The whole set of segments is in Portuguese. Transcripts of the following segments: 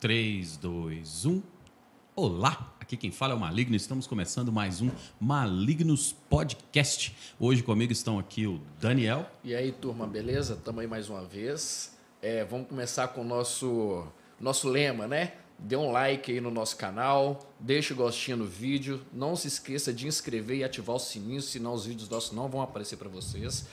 3, 2, 1. Olá, aqui quem fala é o Maligno. Estamos começando mais um Malignos Podcast. Hoje comigo estão aqui o Daniel. E aí, turma, beleza? Estamos aí mais uma vez. É, vamos começar com o nosso, nosso lema, né? Dê um like aí no nosso canal, deixa o gostinho no vídeo, não se esqueça de inscrever e ativar o sininho, senão os vídeos nossos não vão aparecer para vocês.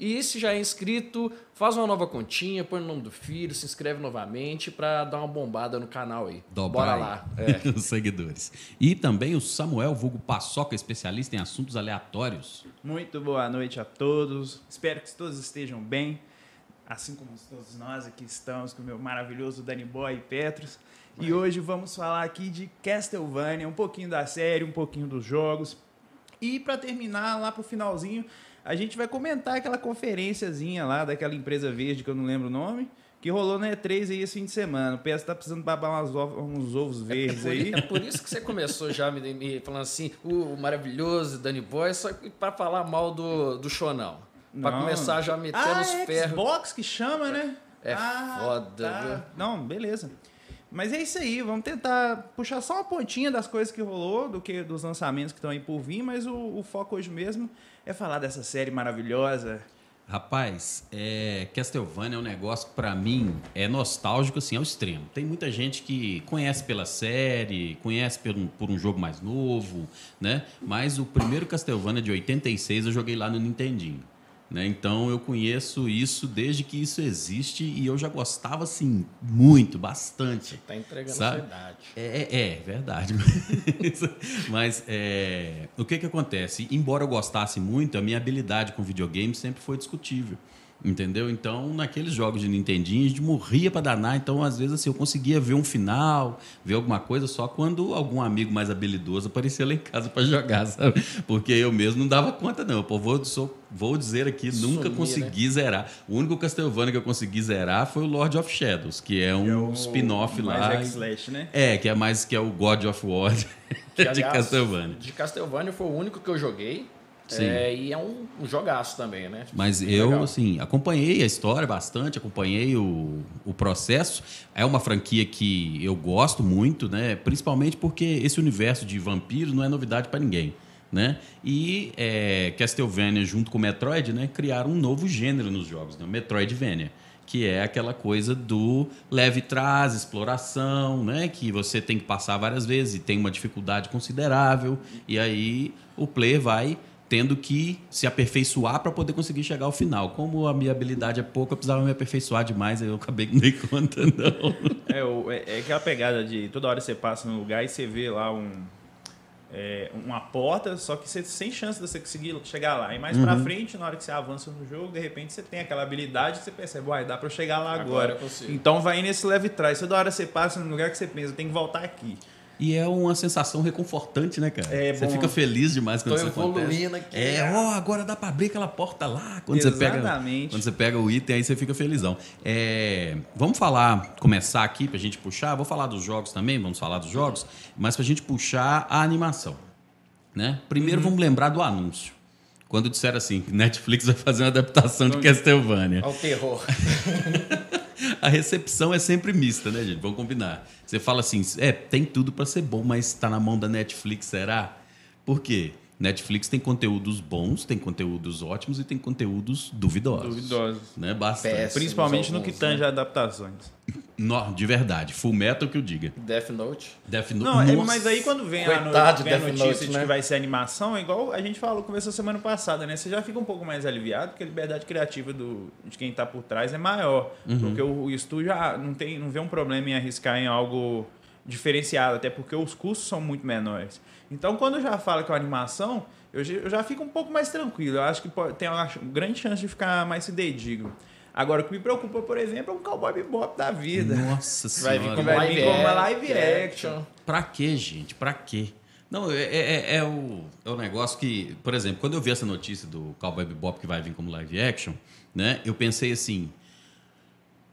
E se já é inscrito, faz uma nova continha, põe o nome do filho, se inscreve novamente para dar uma bombada no canal aí. Dobra Bora lá. É. Os seguidores. E também o Samuel Vulgo Paçoca, especialista em assuntos aleatórios. Muito boa noite a todos. Espero que todos estejam bem. Assim como todos nós aqui estamos com o meu maravilhoso Danny Boy e Petros. E hoje vamos falar aqui de Castlevania, um pouquinho da série, um pouquinho dos jogos. E para terminar, lá pro finalzinho, a gente vai comentar aquela conferenciazinha lá daquela empresa verde que eu não lembro o nome, que rolou na E3 aí esse fim de semana. O PS tá precisando babar uns ovos, uns ovos verdes é, é aí. É por isso que você começou já me, me falando assim, o maravilhoso Danny Boy, só para falar mal do, do Chonão. Para começar já metendo ah, os é ferros. Xbox que chama, né? É ah, foda, tá. Não, beleza. Mas é isso aí, vamos tentar puxar só uma pontinha das coisas que rolou, do que dos lançamentos que estão aí por vir, mas o, o foco hoje mesmo é falar dessa série maravilhosa. Rapaz, é, Castlevania é um negócio que para mim é nostálgico assim ao extremo. Tem muita gente que conhece pela série, conhece por um, por um jogo mais novo, né? Mas o primeiro Castlevania de 86 eu joguei lá no Nintendinho. Né? Então eu conheço isso desde que isso existe e eu já gostava assim muito, bastante. Está entregando sabe? a verdade. É, é, é verdade. Mas é, o que, que acontece? Embora eu gostasse muito, a minha habilidade com videogame sempre foi discutível. Entendeu? Então, naqueles jogos de Nintendinho, a gente morria para danar. Então, às vezes, assim, eu conseguia ver um final, ver alguma coisa só quando algum amigo mais habilidoso aparecia lá em casa para jogar, sabe? Porque eu mesmo não dava conta, não. Pô, vou, sou, vou dizer aqui, Sumir, nunca consegui né? zerar. O único Castlevania que eu consegui zerar foi o Lord of Shadows, que é um é spin-off lá. Mais slash, né? É, que é mais que é o God of War que, aliás, de Castlevania. De Castlevania foi o único que eu joguei. Sim. É, e é um, um, jogaço também, né? Mas eu, Legal. assim, acompanhei a história bastante, acompanhei o, o processo. É uma franquia que eu gosto muito, né? Principalmente porque esse universo de vampiros não é novidade para ninguém. Né? E é, Castlevania, junto com Metroid, né, criaram um novo gênero nos jogos, né? Metroidvania que é aquela coisa do leve trás, exploração, né? Que você tem que passar várias vezes e tem uma dificuldade considerável. E aí o player vai tendo que se aperfeiçoar para poder conseguir chegar ao final. Como a minha habilidade é pouca, eu precisava me aperfeiçoar demais, aí eu acabei não dei conta, não. É, é, é aquela pegada de toda hora você passa no lugar e você vê lá um, é, uma porta, só que você sem chance de você conseguir chegar lá. E mais uhum. pra frente, na hora que você avança no jogo, de repente você tem aquela habilidade que você percebe, uai, dá pra eu chegar lá agora. agora. Então vai nesse leve trás. Toda hora você passa no lugar que você pensa, tem que voltar aqui. E é uma sensação reconfortante, né, cara? É, você bom, fica feliz demais quando isso acontece. Aqui, é, ó, oh, agora dá para abrir aquela porta lá. Quando Exatamente. você pega, quando você pega o item, aí você fica felizão. É, vamos falar, começar aqui pra gente puxar. Vou falar dos jogos também, vamos falar dos jogos, mas pra gente puxar a animação. Né? Primeiro uhum. vamos lembrar do anúncio. Quando disseram assim, Netflix vai fazer uma adaptação de Castlevania. Ao terror. a recepção é sempre mista, né, gente? Vamos combinar. Você fala assim, é, tem tudo para ser bom, mas está na mão da Netflix, será? Por quê? Netflix tem conteúdos bons, tem conteúdos ótimos e tem conteúdos duvidosos. Duvidosos. Né? Bastante. Péssimos Principalmente no que tange né? adaptações. No, de verdade. Full Metal que eu diga. Death Note. Death Note. Não, é, mas aí quando vem Coitado a, vem a notícia Note, de né? que vai ser animação, é igual a gente falou, começou semana passada, né? Você já fica um pouco mais aliviado, porque a liberdade criativa do, de quem está por trás é maior. Uhum. Porque o, o estúdio já não, tem, não vê um problema em arriscar em algo diferenciado, até porque os custos são muito menores. Então, quando já fala que é uma animação, eu, eu já fico um pouco mais tranquilo. Eu acho que pode, tem uma grande chance de ficar mais fidedigno. Agora, o que me preocupa, por exemplo, é um Cowboy Bebop da vida. Nossa Senhora. Vai vir como, vai vir como live action. Pra quê, gente? Pra quê? Não, é, é, é, o, é o negócio que, por exemplo, quando eu vi essa notícia do Cowboy Bebop que vai vir como live action, né? Eu pensei assim,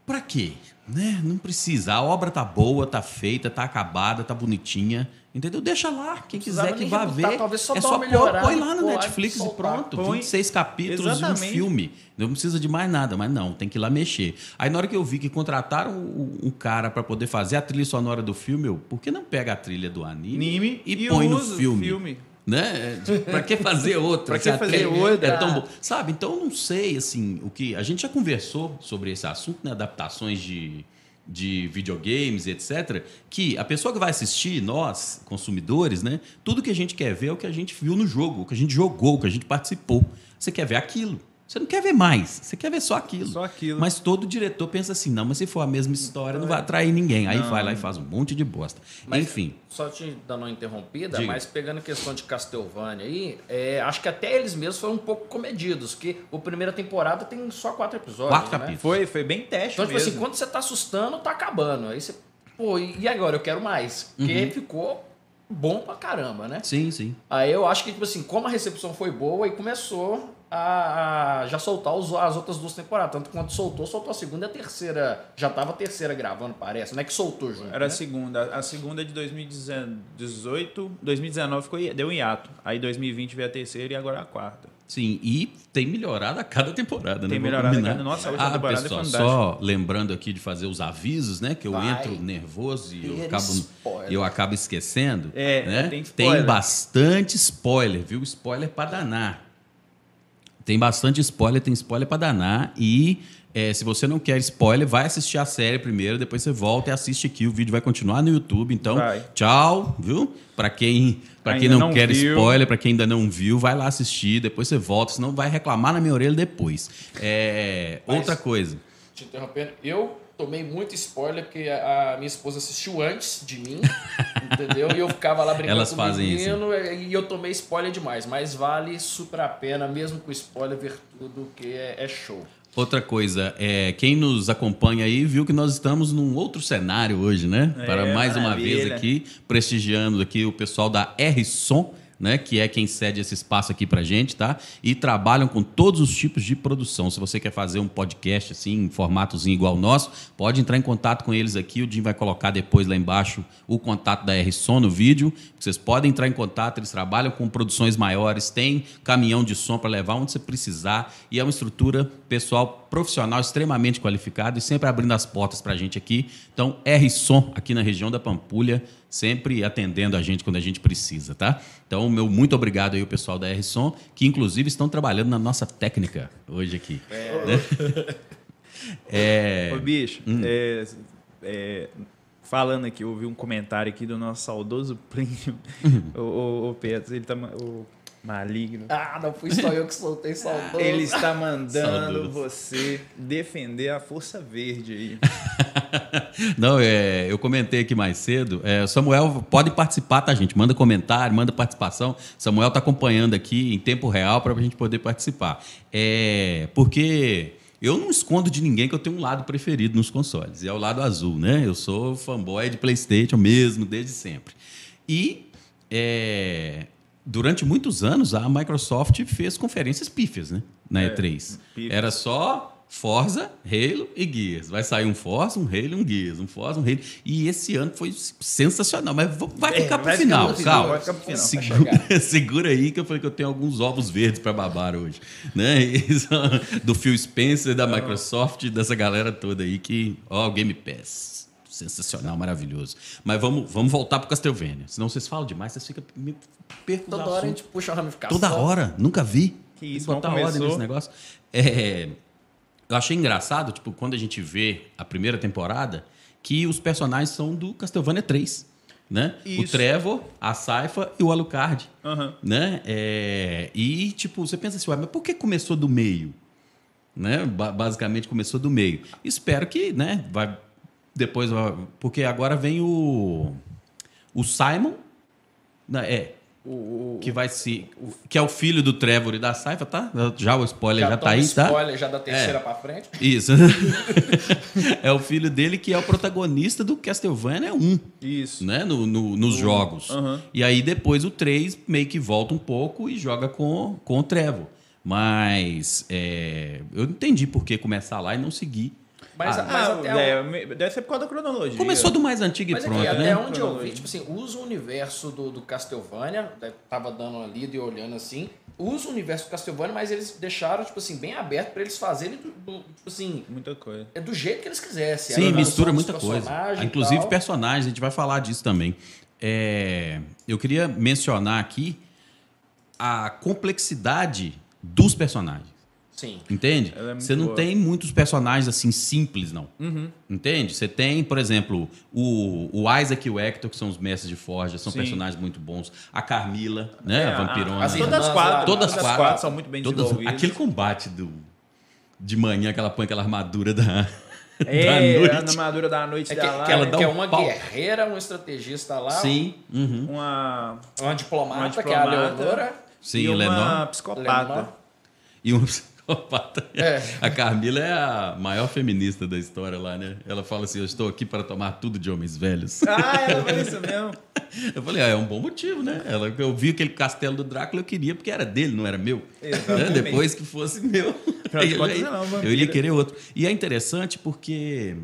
pra quê? Né? Não precisa. A obra tá boa, tá feita, tá acabada, tá bonitinha. Entendeu? Deixa lá. Quem quiser que vá ver. Talvez só é só melhorar, põe lá no Netflix e pronto. Põe. 26 capítulos Exatamente. e um filme. Não precisa de mais nada, mas não, tem que ir lá mexer. Aí na hora que eu vi que contrataram um, cara para poder fazer a trilha sonora do filme, eu, por que não pega a trilha do anime, anime e, e põe no filme? filme? Né? Para que fazer outro? para que fazer outro? É tão bom. Sabe? Então eu não sei assim, o que a gente já conversou sobre esse assunto, né, adaptações de de videogames, etc., que a pessoa que vai assistir, nós, consumidores, né, tudo que a gente quer ver é o que a gente viu no jogo, o que a gente jogou, o que a gente participou. Você quer ver aquilo. Você não quer ver mais, você quer ver só aquilo. Só aquilo. Mas todo diretor pensa assim: não, mas se for a mesma história, não vai atrair ninguém. Aí não. vai lá e faz um monte de bosta. Mas, Enfim. Só te dando uma interrompida, Diga. mas pegando a questão de Castlevania aí, é, acho que até eles mesmos foram um pouco comedidos, que a primeira temporada tem só quatro episódios. Quatro né? capítulos. Foi, foi bem teste. Então, tipo assim, quando você tá assustando, tá acabando. Aí você. Pô, e agora? Eu quero mais. Porque uhum. ficou bom pra caramba, né? Sim, sim. Aí eu acho que, tipo assim, como a recepção foi boa, e começou a, a já soltar os, as outras duas temporadas. Tanto que quando soltou, soltou a segunda e a terceira. Já tava a terceira gravando, parece. Não é que soltou junto. Era né? a segunda. A segunda é de 2018. 2019 ficou, deu um hiato. Aí 2020 veio a terceira e agora a quarta. Sim, e tem melhorado a cada temporada, tem né? Tem melhorado a cada. Nossa, a última ah, temporada é pessoal, é fantástica. Só lembrando aqui de fazer os avisos, né? Que eu Vai. entro nervoso e eu acabo, eu acabo esquecendo. É, né? tem, tem bastante spoiler, viu? Spoiler para danar. Tem bastante spoiler, tem spoiler para danar. E é, se você não quer spoiler, vai assistir a série primeiro, depois você volta e assiste aqui. O vídeo vai continuar no YouTube. Então, vai. tchau, viu? Para quem, pra quem não, não quer viu. spoiler, para quem ainda não viu, vai lá assistir, depois você volta, senão vai reclamar na minha orelha depois. É, outra coisa. Te interrompendo, eu tomei muito spoiler porque a, minha esposa assistiu antes de mim, entendeu? E eu ficava lá brincando Elas com o menino isso. e eu tomei spoiler demais. Mas vale super a pena, mesmo com spoiler, ver tudo que é, é show. Outra coisa, é, quem nos acompanha aí viu que nós estamos num outro cenário hoje, né? É, Para mais maravilha. uma vez aqui, prestigiando aqui o pessoal da R-Som né, que é quem cede esse espaço aqui para gente, tá? E trabalham com todos os tipos de produção. Se você quer fazer um podcast assim, em formatozinho igual ao nosso, pode entrar em contato com eles aqui. O Jim vai colocar depois lá embaixo o contato da R-Som no vídeo. Vocês podem entrar em contato, eles trabalham com produções maiores, tem caminhão de som para levar onde você precisar e é uma estrutura pessoal profissional extremamente qualificado e sempre abrindo as portas para a gente aqui. Então, R-Som aqui na região da Pampulha sempre atendendo a gente quando a gente precisa, tá? Então, meu muito obrigado aí ao pessoal da R-Som, que inclusive estão trabalhando na nossa técnica hoje aqui. É. Né? é... Ô, bicho, hum. é, é, falando aqui, eu ouvi um comentário aqui do nosso saudoso primo, uhum. o, o, o Pedro, ele tá... O, Maligno. Ah, não fui só eu que soltei saudoso. Ele está mandando você defender a Força Verde aí. não, é, eu comentei aqui mais cedo. É, Samuel pode participar, tá, gente? Manda comentário, manda participação. Samuel está acompanhando aqui em tempo real para a gente poder participar. É, porque eu não escondo de ninguém que eu tenho um lado preferido nos consoles, e é o lado azul, né? Eu sou fanboy de PlayStation mesmo, desde sempre. E é, durante muitos anos, a Microsoft fez conferências pífias, né? Na é, E3. Pífias. Era só Forza, Halo e Gears. Vai sair um Forza, um Halo e um Gears. Um Forza, um Halo. E esse ano foi sensacional. Mas vai é, ficar para o final, calma. Vai ficar pro final. Segura, segura, aí que eu falei que eu tenho alguns ovos verdes para babar hoje. Né? do Phil Spencer, da Microsoft, dessa galera toda aí que... Ó, o Game Pass sensacional, maravilhoso. Mas vamos, vamos voltar para Castlevania. Senão vocês falam demais, vocês ficam me perto Toda hora a gente puxa a ramificação. Toda hora, nunca vi. Que isso, botar ordem nesse negócio. É, eu achei engraçado, tipo, quando a gente vê a primeira temporada, que os personagens são do Castlevania 3. Né? Isso. O Trevor, a Saifa e o Alucard. Uhum. Né? É, e, tipo, você pensa assim, mas por que começou do meio? Né? Basicamente começou do meio. Espero que né, vai depois, porque agora vem o. O Simon. Né, é. O, que vai se. Que é o filho do Trevor e da Saifa, tá? Já o spoiler já, já tá aí, spoiler, tá? spoiler já da terceira é. pra frente. Isso. é o filho dele que é o protagonista do Castlevania 1. Isso. Né? No, no nos uhum. jogos. Uhum. E aí depois o 3 meio que volta um pouco e joga com, com o Trevor. Mas é, eu entendi por que começar lá e não seguir Mas, ah, mas até é, deve ser por causa da cronologia. Começou do mais antigo mas e pronto, aqui, né? Até onde eu vi, tipo assim, usa o universo do, do Castlevania, né, tava dando uma lida e olhando assim, usa o universo do Castlevania, mas eles deixaram, tipo assim, bem aberto para eles fazerem, do, do, tipo assim... Muita coisa. É do jeito que eles quisessem. Sim, mistura muita coisa. Inclusive personagens, a gente vai falar disso também. É, eu queria mencionar aqui a complexidade dos personagens. Sim. Entende? É você não boa. tem muitos personagens assim simples, não. Uhum. Entende? Você tem, por exemplo, o, o Isaac e o Hector, que são os mestres de Forja, são Sim. personagens muito bons. A Carmila, né? É, a vampirona. As todas as quatro. Todas as quatro, quatro, são muito bem todas, desenvolvidas. Aquele combate do, de manhã que ela põe aquela armadura da. É, da a armadura da noite é que, dela. Que, ela que é uma pau. guerreira, um estrategista lá. Sim. Uhum. Uma, uma, diplomata, uma diplomata, que é a Leonora. Sim, e uma Lenor. psicopata. Lenor. E uma psicopata. É. A Carmila é a maior feminista da história lá, né? Ela fala assim: Eu estou aqui para tomar tudo de homens velhos. Ah, é isso mesmo. Eu falei: ah, É um bom motivo, né? Ela, eu vi aquele castelo do Drácula, eu queria porque era dele, não era meu. Né? Depois que fosse meu, eu, eu, eu iria querer outro. E é interessante porque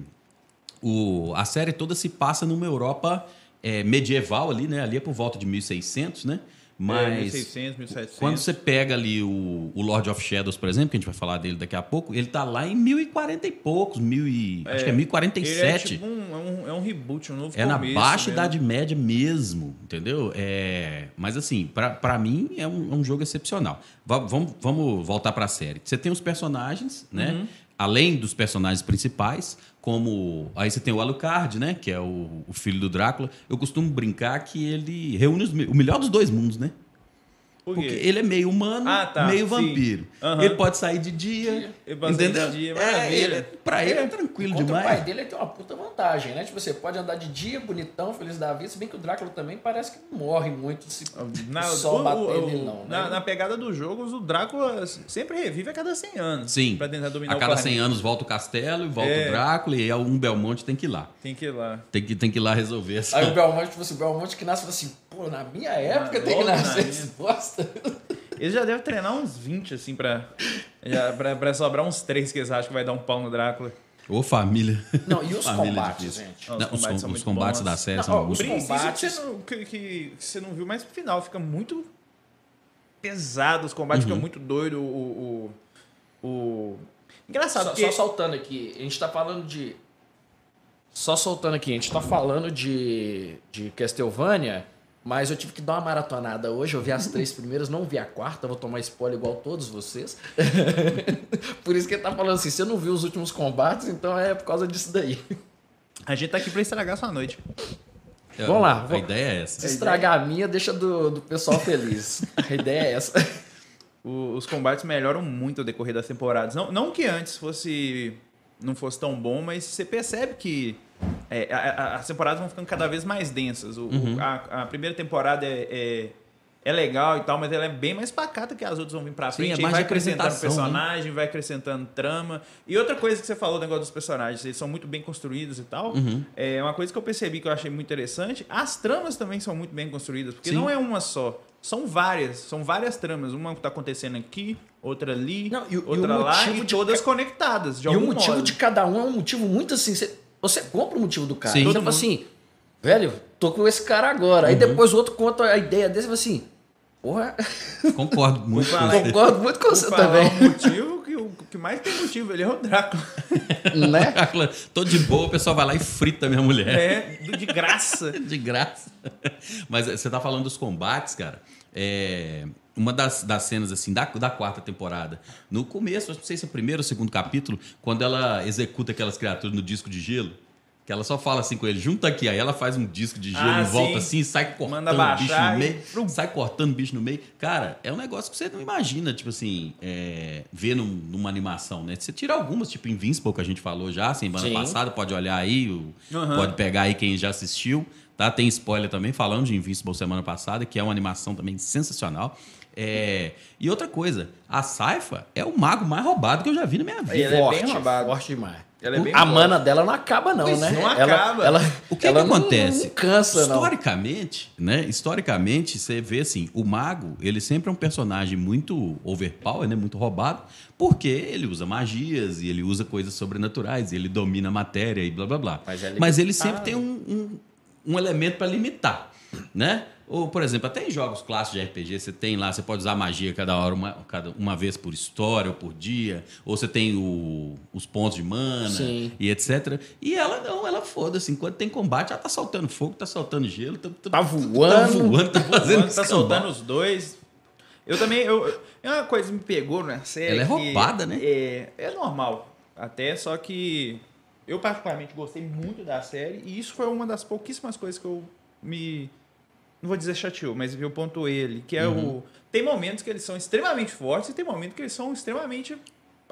o, a série toda se passa numa Europa é, medieval ali, né? Ali é por volta de 1600, né? Mas é, 1600, 1700. quando você pega ali o, o Lord of Shadows, por exemplo, que a gente vai falar dele daqui a pouco, ele tá lá em 1040 e poucos, mil e, é, acho que é 1047. Ele é, tipo um, é, um, é um reboot, um novo É na baixa mesmo. Idade Média mesmo, entendeu? É, mas assim, para mim é um, é um, jogo excepcional. vamos, vamos voltar para a série. Você tem os personagens, né? Uhum. Além dos personagens principais, como aí você tem o Alucard, né, que é o, o, filho do Drácula. Eu costumo brincar que ele reúne os, o melhor dos dois mundos, né? Por Porque ele é meio humano, ah, tá, meio vampiro. Uhum. Ele pode sair de dia. Ele pode entendeu? sair de dia, maravilha. É, ele, pra ele é tranquilo demais. O pai dele ele tem uma puta vantagem, né? Tipo, você pode andar de dia, bonitão, feliz da vida, se bem que o Drácula também parece que não morre muito se na, só o, bater o, nele, não. Né? Na, na, pegada dos jogos, o Drácula sempre revive a cada 100 anos. Sim. Pra tentar dominar a cada 100 anos volta o castelo e volta é. o Drácula, e aí um Belmonte tem que ir lá. Tem que ir lá. Tem que, tem que ir lá resolver essa. Aí o Belmonte, tipo assim, o Belmonte que nasce fala assim, pô, na minha época tem que nascer esse bosta. Eles já devem treinar uns 20, assim, pra, já, pra, pra sobrar uns 3 que eles acham que vai dar um pau no Drácula. Ô família. Não, e os família combates, gente? Não, os, combates, são os combates da série não, são ó, Os combates que você, não, que, que você não viu, mas no final fica muito pesado, os combates uhum. ficam muito doido. O, o, o... Engraçado. Só, porque... só soltando aqui, a gente tá falando de. Só soltando aqui, a gente tá falando de, de Castlevania. Mas eu tive que dar uma maratonada hoje. Eu vi as três primeiras, não vi a quarta. Vou tomar spoiler igual todos vocês. por isso que ele tá falando assim: você não viu os últimos combates, então é por causa disso daí. A gente tá aqui pra estragar sua noite. É, Vamos lá. A ideia é essa. Se estragar a minha, deixa do, do pessoal feliz. a ideia é essa. O, os combates melhoram muito ao decorrer das temporadas. Não, não que antes fosse não fosse tão bom, mas você percebe que é, as temporadas vão ficando cada vez mais densas. O, uhum. a, a, primeira temporada é, é, é, legal e tal, mas ela é bem mais pacata que as outras vão vir pra frente. Sim, é vai acrescentando né? personagem, né? vai acrescentando trama. E outra coisa que você falou, o negócio dos personagens, eles são muito bem construídos e tal. Uhum. É uma coisa que eu percebi que eu achei muito interessante. As tramas também são muito bem construídas, porque Sim. não é uma só. São várias, são várias tramas. Uma que está acontecendo aqui, outra ali, não, e, outra e lá, e todas ca... conectadas. e o motivo modo. de cada um é um motivo muito assim. Você, você compra o motivo do cara. Sim. Então, assim, velho, tô com esse cara agora. Uhum. Aí depois o outro conta a ideia desse e fala assim. Porra. Concordo muito com você. Concordo muito com você também. O motivo que o que mais tem motivo, ele é o Drácula. Né? Drácula, tô de boa, o pessoal vai lá e frita minha mulher. É, de graça. de graça. Mas você tá falando dos combates, cara. É, uma das, das cenas assim da, da quarta temporada, no começo, não sei se é o primeiro ou segundo capítulo, quando ela executa aquelas criaturas no disco de gelo, que ela só fala assim com ele, junta aqui, aí ela faz um disco de gelo ah, em volta assim e sai cortando o bicho no meio, e... sai cortando o bicho no meio. Cara, é um negócio que você não imagina, tipo assim, é, ver num, numa animação, né? Você tira algumas, tipo Invincible, que a gente falou já, semana Sim. passada, pode olhar aí, uhum. pode pegar aí quem já assistiu. Tá? Tem spoiler também, falando de Invincible semana passada, que é uma animação também sensacional. É... E outra coisa, a Saifa é o mago mais roubado que eu já vi na minha vida. Ele forte, é bem roubado. Forte demais. a mana dela não acaba, não, pois né? Não ela, acaba. Ela, o que, ela que acontece? Não, não cansa, historicamente, não. né? Historicamente, você vê assim, o mago, ele sempre é um personagem muito overpower, né? Muito roubado, porque ele usa magias e ele usa coisas sobrenaturais, e ele domina a matéria e blá blá blá. Mas, é Mas ele sempre tem um, um, um elemento para limitar, né? Ou, por exemplo, até em jogos clássicos de RPG, você tem lá, você pode usar magia cada hora, uma, cada, uma vez por história ou por dia, ou você tem o, os pontos de mana Sim. e etc. E ela não, ela foda-se. Enquanto tem combate, ela tá soltando fogo, tá soltando gelo, tá, tá, tá voando. Tá voando, tá fazendo Tá soltando os dois. Eu também. Eu, é uma coisa que me pegou na série. Ela é roubada, né? É, é normal. Até, só que eu particularmente gostei muito da série e isso foi uma das pouquíssimas coisas que eu me não vou dizer chateou, mas eu pontuei ele, que é uhum. o tem momentos que eles são extremamente fortes e tem momentos que eles são extremamente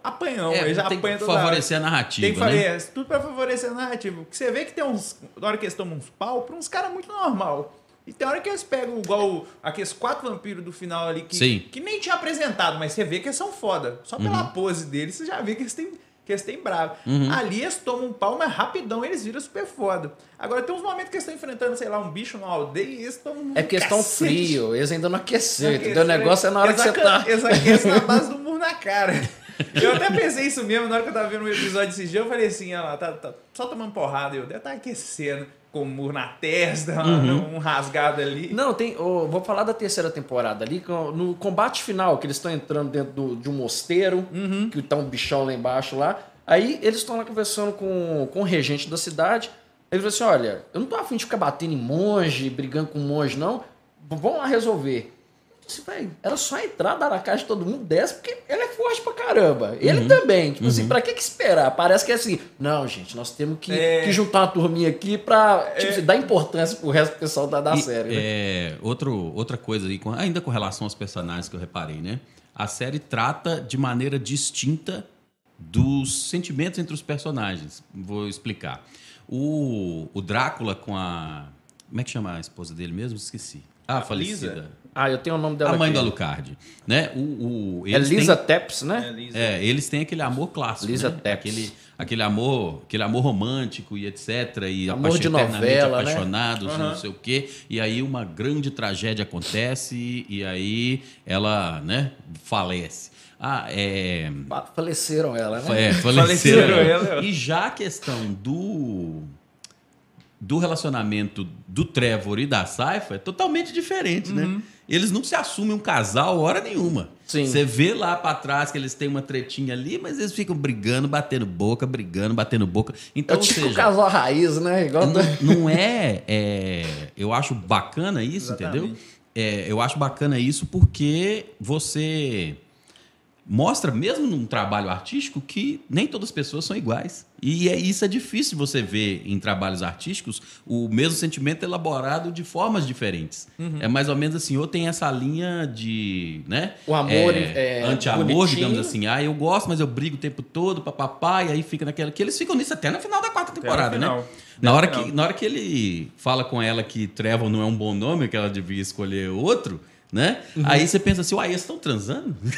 apanhão, é, eles tem apanham que favorecer a narrativa, Tem que fazer né? tudo para favorecer a narrativa. Porque você vê que tem uns, na hora que eles tomam uns pau, para uns caras muito normal. E tem hora que eles pegam igual aqueles quatro vampiros do final ali que, que nem tinha apresentado, mas você vê que eles são foda. Só pela uhum. pose deles, você já vê que eles têm que eles têm bravo. Uhum. Ali eles tomam um pau, mas rapidão eles viram super foda. Agora tem uns momentos que eles estão enfrentando, sei lá, um bicho na aldeia e eles estão. É porque eles estão frios, eles ainda não aqueceram, entendeu? O negócio é na hora que você tá. Eles aquecem na base do murro na cara. Eu até pensei isso mesmo na hora que eu tava vendo um episódio desse dia. Eu falei assim, olha lá, tá, tá só tomando porrada. Eu deve estar tá aquecendo com murro na testa, uhum. um rasgado ali. Não, tem. Oh, vou falar da terceira temporada ali, no combate final, que eles estão entrando dentro do, de um mosteiro, uhum. que tá um bichão lá embaixo lá. Aí eles estão lá conversando com, com o regente da cidade. Ele falou assim: olha, eu não tô afim de ficar batendo em monge, brigando com monge, não. Vamos lá resolver. Disse, velho, era só entrar, dar na caixa de todo mundo desce, porque ele é forte pra caramba. Ele uhum. também. Tipo assim, uhum. assim, pra que, que esperar? Parece que é assim, não, gente, nós temos que, é... que juntar uma turminha aqui pra tipo, é... assim, dar importância pro resto do pessoal da, da e, série. Né? É, outro, outra coisa aí, ainda com relação aos personagens que eu reparei, né? A série trata de maneira distinta dos sentimentos entre os personagens. Vou explicar. O, o Drácula com a. Como é que chama a esposa dele mesmo? Esqueci. Ah, a falecida. Lisa. Ah, eu tenho o nome dela. A mãe aqui. da Lucardi. Né? O, o, é Lisa têm, Tepps, né? É, é, eles têm aquele amor clássico. Lisa né? Tepps. Aquele, aquele amor, aquele amor romântico e etc. E amor de novela, né? apaixonados, né? uhum. não sei o quê. E aí uma grande tragédia acontece e aí ela, né, falece. Ah, é. Faleceram ela, né? É, faleceram, faleceram ela. E já a questão do do relacionamento do Trevor e da Saifa é totalmente diferente, né? uhum. né? Eles não se assumem um casal hora nenhuma. Sim. Você vê lá para trás que eles têm uma tretinha ali, mas eles ficam brigando, batendo boca, brigando, batendo boca. Então, é tipo seja, casal raiz, né? Igual não, não é, é, Eu acho bacana isso, Exatamente. entendeu? É, eu acho bacana isso porque você mostra, mesmo num trabalho artístico, que nem todas as pessoas são iguais. E é, isso é difícil você ver em trabalhos artísticos o mesmo sentimento elaborado de formas diferentes. Uhum. É mais ou menos assim, ou tem essa linha de. Né, o amor é, é anti-amor, digamos assim. Ah, eu gosto, mas eu brigo o tempo todo, papapá, e aí fica naquela. Que eles ficam nisso até no final da quarta temporada, né? Na hora, que, na hora que ele fala com ela que Trevor não é um bom nome, que ela devia escolher outro, né? Uhum. Aí você pensa assim, uai, eles estão transando?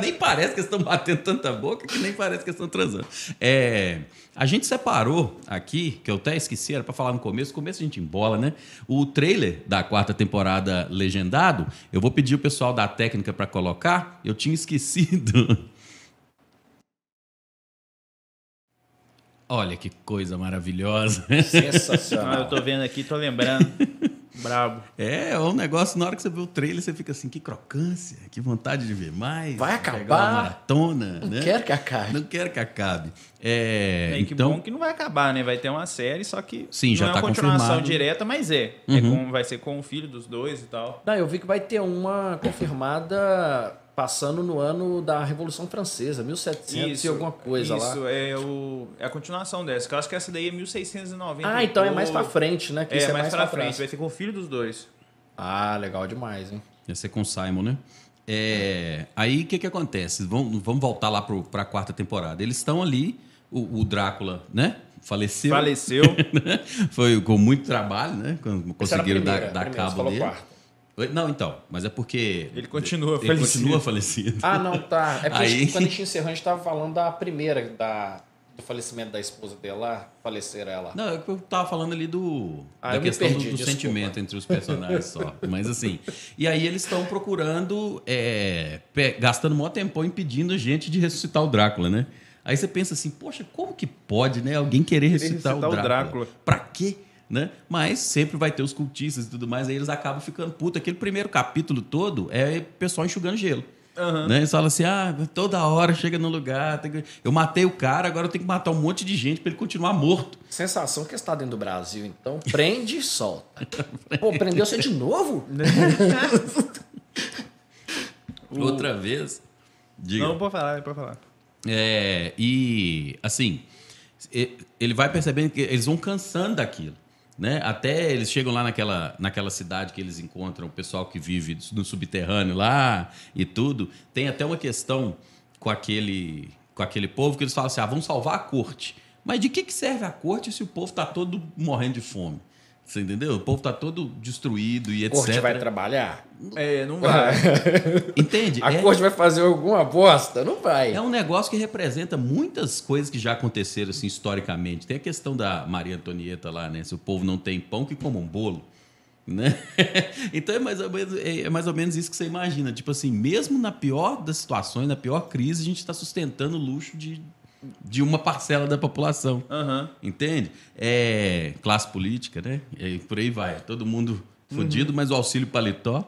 nem parece que eles estão batendo tanta boca que nem parece que eles estão transando. É, a gente separou aqui, que eu até esqueci, era para falar no começo, no começo a gente embola, né? O trailer da quarta temporada legendado, eu vou pedir o pessoal da técnica para colocar, eu tinha esquecido. Olha que coisa maravilhosa. Sensacional. Ah, eu tô vendo aqui, tô lembrando. Brabo. É, é um negócio, na hora que você vê o trailer, você fica assim, que crocância, que vontade de ver mais. Vai acabar. maratona, não né? quero que acabe. Não quero que acabe. É, é, que então... bom que não vai acabar, né? Vai ter uma série, só que Sim, já não é uma tá continuação confirmado. direta, mas é. é uhum. é com, vai ser com o filho dos dois e tal. Não, eu vi que vai ter uma confirmada passando no ano da Revolução Francesa, 1700 isso, e alguma coisa isso, lá. Isso, é, o, é a continuação dessa. Que eu acho que essa daí é 1690. Ah, então é mais pra frente, né? Que é, é, mais, mais pra, frente. frente. Vai ser com o filho dos dois. Ah, legal demais, hein? Ia ser com o Simon, né? É, aí o que, que acontece? Vamos, vamos voltar lá para a quarta temporada. Eles estão ali, o, o, Drácula, né? Faleceu. Faleceu. Foi com muito trabalho, né? Conseguiram dar, dar cabo dele. Não, então, mas é porque. Ele continua ele falecido. continua falecido. Ah, não, tá. É porque Aí- quando a gente encerrou, a gente tava falando da primeira, da, do falecimento da esposa dele lá, faleceram ela. Não, é eu tava falando ali do Ah, da questão do- perdi, do, desculpa. sentimento entre os personagens só. Mas assim, e aí eles estão procurando, é, gastando maior tempão impedindo a gente de ressuscitar o Drácula, né? Aí você pensa assim, poxa, como que pode, né? Alguém querer ressuscitar, ressuscitar o, o Drácula. Drácula. Pra quê? Né? Mas sempre vai ter os cultistas e tudo mais, aí eles acabam ficando puto. Aquele primeiro capítulo todo é o pessoal enxugando gelo. Né? Eles falam assim: ah, toda hora chega no lugar. tem que- Eu matei o cara, agora eu tenho que matar um monte de gente pra ele continuar morto. Sensação que está dentro do Brasil, então prende e solta. Pô, prendeu você de novo? Outra vez. Diga. Não, pode falar, pode falar. É, e, assim, ele vai percebendo que eles vão cansando daquilo. Né? Até eles chegam lá naquela, naquela cidade que eles encontram o pessoal que vive no subterrâneo lá e tudo. Tem até uma questão com aquele, com aquele povo que eles falam assim: ah, vamos salvar a corte. Mas de que, que serve a corte se o povo está todo morrendo de fome? Você entendeu? O povo está todo destruído e A etc. corte vai trabalhar? É, não vai. Entende? A É- corte vai fazer alguma bosta? Não vai. É um negócio que representa muitas coisas que já aconteceram assim, historicamente. Tem a questão da Maria Antonieta lá, né? Se o povo não tem pão, que coma um bolo. Né? então é mais, ou menos, é mais ou menos isso que você imagina. Tipo assim, mesmo na pior das situações, na pior crise, a gente está sustentando o luxo de, de uma parcela da população. Aham. Entende? É classe política, né? E por aí vai. Todo mundo fodido, mas o auxílio paletó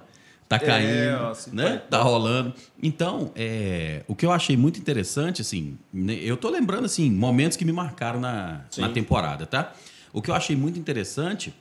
tá caindo, o auxílio né? paletó. Tá rolando. Então, é, o que eu achei muito interessante, assim, né, eu tô lembrando, assim, momentos que me marcaram na, Sim. na temporada, tá? O que eu achei muito interessante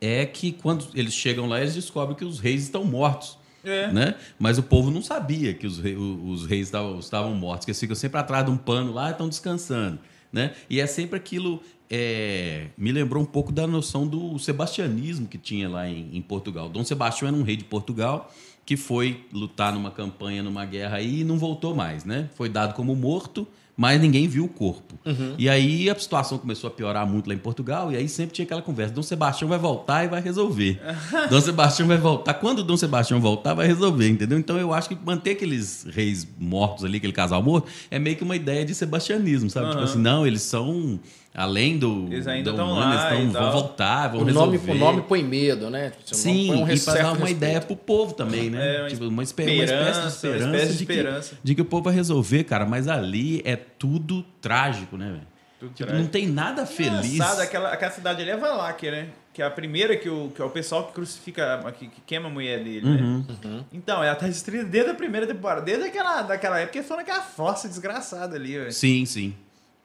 é que quando eles chegam lá, eles descobrem que os reis estão mortos. É. Né? Mas o povo não sabia que os, rei- o- os reis estavam, estavam mortos, que eles ficam sempre atrás de um pano lá e estão descansando. Né? E é sempre aquilo. é, me lembrou um pouco da noção do sebastianismo que tinha lá em, em Portugal. Dom Sebastião era um rei de Portugal que foi lutar numa campanha, numa guerra aí e não voltou mais. Né? Foi dado como morto, mas ninguém viu o corpo. E aí a situação começou a piorar muito lá em Portugal, e aí sempre tinha aquela conversa: Dom Sebastião vai voltar e vai resolver. Dom Sebastião vai voltar. Quando Dom Sebastião voltar, vai resolver, entendeu? Então eu acho que manter aqueles reis mortos ali, aquele casal morto, é meio que uma ideia de sebastianismo, sabe? Tipo Aham. assim, não, eles são. Além do. Eles ainda do tão humano, lá eles e tão- vão voltar, vão O nome, resolver. o nome põe medo, né? Tipo, Sim, põe um e para dar uma respeito. ideia pro povo também, né? É, uma tipo, uma, uma espécie de esperança, espécie de de, que, esperança. de que o povo vai resolver, cara. Mas ali é tudo trágico, né, velho? Tudo Tipo, trágico. não tem nada feliz. Engraçado, aquela, aquela cidade ali é Valáquia, né? Que é a primeira que o, que é o pessoal que crucifica, que, que queima a mulher dele, Uhum. né? Então, ela tá destruída desde a primeira temporada. Desde aquela, daquela época, eles foram naquela fossa desgraçada ali, velho. Sim, sim.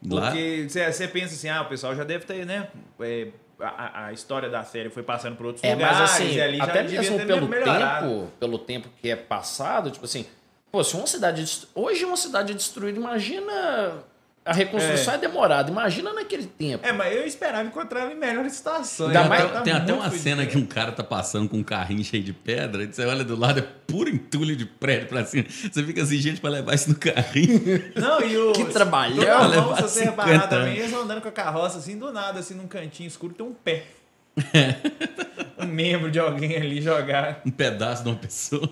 Porque você pensa assim, ah, o pessoal já deve ter, né? é, a, a história da série foi passando por outros É, lugares. mas assim, e até mesmo pelo tempo, pelo tempo que é passado, tipo assim, pô, se uma cidade. Hoje uma cidade destruída, imagina. A reconstrução é, demorada. Imagina naquele tempo. É, mas eu esperava encontrar ela em melhores situações. Ainda Ela mais- tá tem até uma cena que um cara tá passando com um carrinho cheio de pedra, e você olha do lado, é puro entulho de prédio pra cima. Você fica assim, gente, pra levar isso no carrinho. Não, e o. Que trabalhão. Toda mão, se você 50 reparar também, eles andando com a carroça assim, do nada, assim, num cantinho escuro, tem um pé. um membro de alguém ali jogar. Um pedaço de uma pessoa.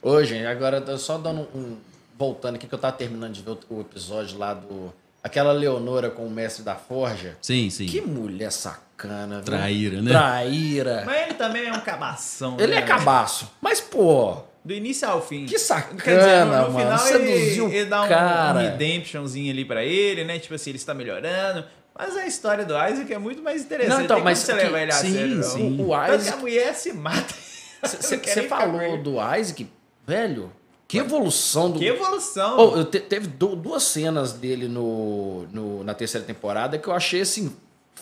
Ô, gente, agora eu tô só dando um. Voltando aqui, que eu tava terminando de ver o episódio lá do. Aquela Leonora com o mestre da Forja. Sim, sim. Que mulher sacana, viu? Traíra, né? Traíra. Mas ele também é um cabação. Ele né? é cabaço. Mas, pô, Do início ao fim. que sacana, Quer dizer, no, no mano. final Seduziu ele, ele dá o um, cara. um redemptionzinho ali pra ele, né? Tipo assim, ele está melhorando. Mas a história do Isaac é muito mais interessante. Não, então, Tem mas como você levar ele a sim, sério, sim. O Tanto que Isaac- a mulher se mata. Você falou do Isaac, velho. Que evolução do. Que evolução. Oh, eu te- teve du- duas cenas dele no, no- na terceira temporada que eu achei assim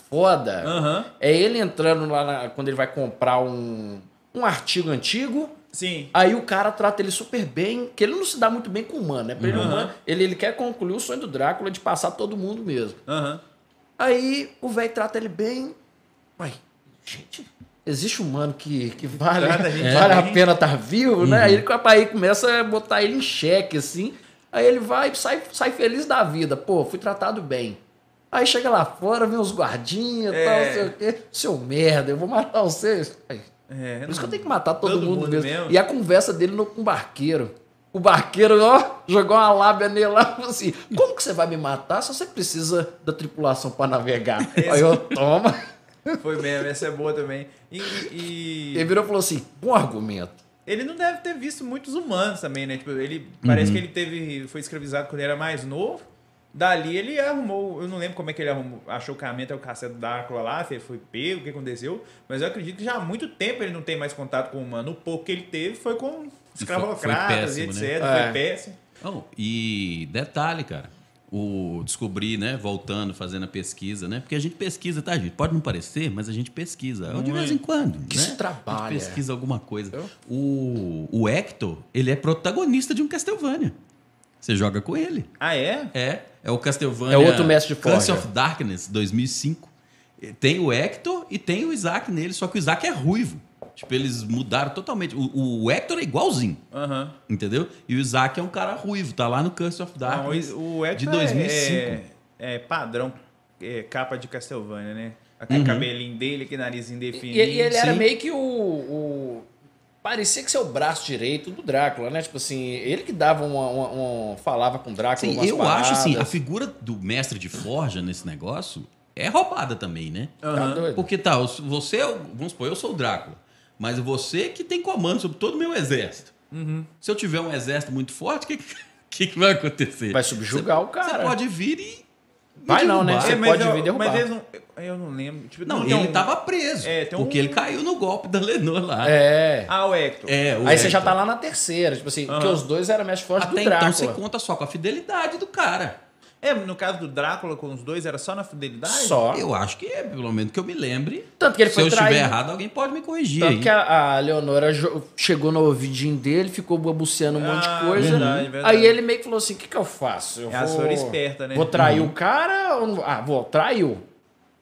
foda. Aham. É ele entrando lá na- quando ele vai comprar um, um artigo antigo. Sim. Aí o cara trata ele super bem, que ele não se dá muito bem com o humano, né? Pra ele, Uhum. humano, ele, ele quer concluir o sonho do Drácula de passar todo mundo mesmo. Aham. Aí o velho trata ele bem. Uai, gente, existe um humano que, que vale, Trata a gente vale a pena estar vivo, né? Aí ele, aí começa a botar ele em xeque, assim. Aí ele vai e sai, sai feliz da vida. Pô, fui tratado bem. Aí chega lá fora, vem os guardinhas e É. tal, não sei o quê. Seu merda, eu vou matar vocês. Aí, É, Por isso que eu tenho que matar todo, todo mundo, mundo mesmo. mesmo. E a conversa dele no, com o barqueiro. O barqueiro, ó, jogou uma lábia nele lá e assim: Como que você vai me matar se você precisa da tripulação para navegar? Esse... Aí eu, toma. Foi mesmo, essa é boa também. E, e... Ele virou e falou assim: bom argumento. Ele não deve ter visto muitos humanos também, né? Tipo, ele parece uhum. que ele teve. Foi escravizado quando ele era mais novo. Dali ele arrumou, eu não lembro como é que ele arrumou, achou o caminho até o cacete do Drácula lá, se ele foi pego, o que aconteceu, mas eu acredito que já há muito tempo ele não tem mais contato com o humano. O pouco que ele teve foi com escravocratas e, etc. Né? Foi é. péssimo. Oh, e detalhe, cara, o descobrir, né, voltando, fazendo a pesquisa, né? Porque a gente pesquisa, tá, gente? Pode não parecer, mas a gente pesquisa. de vez em quando. Que né? isso trabalha. A gente pesquisa alguma coisa. O, o Hector, ele é protagonista de um Castlevania. Você joga com ele. Ah, é? É. É o Castlevania. É outro mestre de Curse of Darkness, 2005. Tem o Hector e tem o Isaac nele, só que o Isaac é ruivo. Tipo, eles mudaram totalmente. O, o Hector é igualzinho. Uhum. Entendeu? E o Isaac é um cara ruivo, tá lá no Curse of Darkness. Não, o, o Hector de 2005. É, é padrão é, capa de Castlevania, né? Aquele uhum. cabelinho dele, aquele nariz indefinido. E, e ele Sim. era meio que o, o parecia que ser o braço direito do Drácula, né? Tipo assim, ele que dava uma, uma, uma falava com o Drácula. Sim, eu paradas. acho assim, a figura do mestre de forja nesse negócio é roubada também, né? Uhum. Tá doido. Porque tá, você, vamos supor, eu sou o Drácula, mas você que tem comando sobre todo o meu exército. Uhum. Se eu tiver um exército muito forte, o que, que, que, vai acontecer? Vai subjugar você, o cara. Você pode vir e Vai não, né? Você é, pode eu, vir derrubar. Mas não, eu não lembro. Tipo, não, ele um... tava preso. É, porque um... ele caiu no golpe da Lenor lá. É. Ah, o Hector. É, o Aí Hector. você já tá lá na terceira. Tipo assim, porque os dois eram mais fortes Até do Drácula. então você conta só com a fidelidade do cara. É, no caso do Drácula com os dois, era só na fidelidade? Só. Eu acho que é, pelo menos que eu me lembre. Tanto que ele foi Se eu traído. estiver errado, alguém pode me corrigir. Tanto aí. que a, a Leonora chegou no ouvidinho dele, ficou babuceando um monte de Ah, coisa. verdade, verdade. Aí ele meio que falou assim: o que, que eu faço? Eu É a vou, senhora esperta, né? Vou trair Uhum. o cara ou não... Ah, vou, traiu.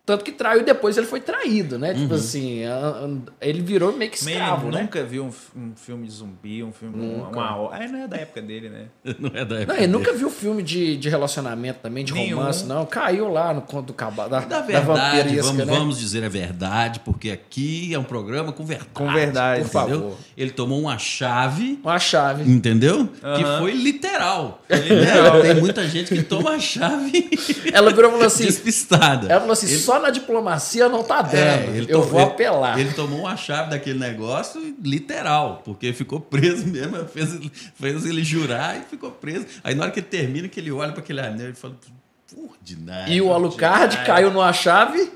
Tanto que traiu e depois ele foi traído, né? Tipo assim, a- a- ele virou meio que Man, escravo, né? nunca viu um, um filme de zumbi, um filme. Uma, Nunca. uma hora. Ah, não é da época dele, né? Não é da época. Não, ele dele. nunca viu filme de, de relacionamento também, de Nenhum. romance, não. Caiu lá no conto do caba, da, Da da verdade, vamos, né? vamos dizer a verdade, porque aqui é um programa com verdade. Com verdade, por entendeu? favor. Ele tomou uma chave, Uma chave. entendeu? Que Aham. foi literal. literal. Tem muita gente que toma a chave Ela virou e falou assim: despistada. Ela falou assim: só na diplomacia não tá dando. É, eu vou ele- apelar. Ele tomou uma chave daquele negócio literal, porque ficou preso mesmo, fez, fez ele jurar e ficou preso. Aí na hora que ele termina, que ele olha para aquele anel, ele fala, ordinário. E o Alucard Ordinário. caiu numa chave.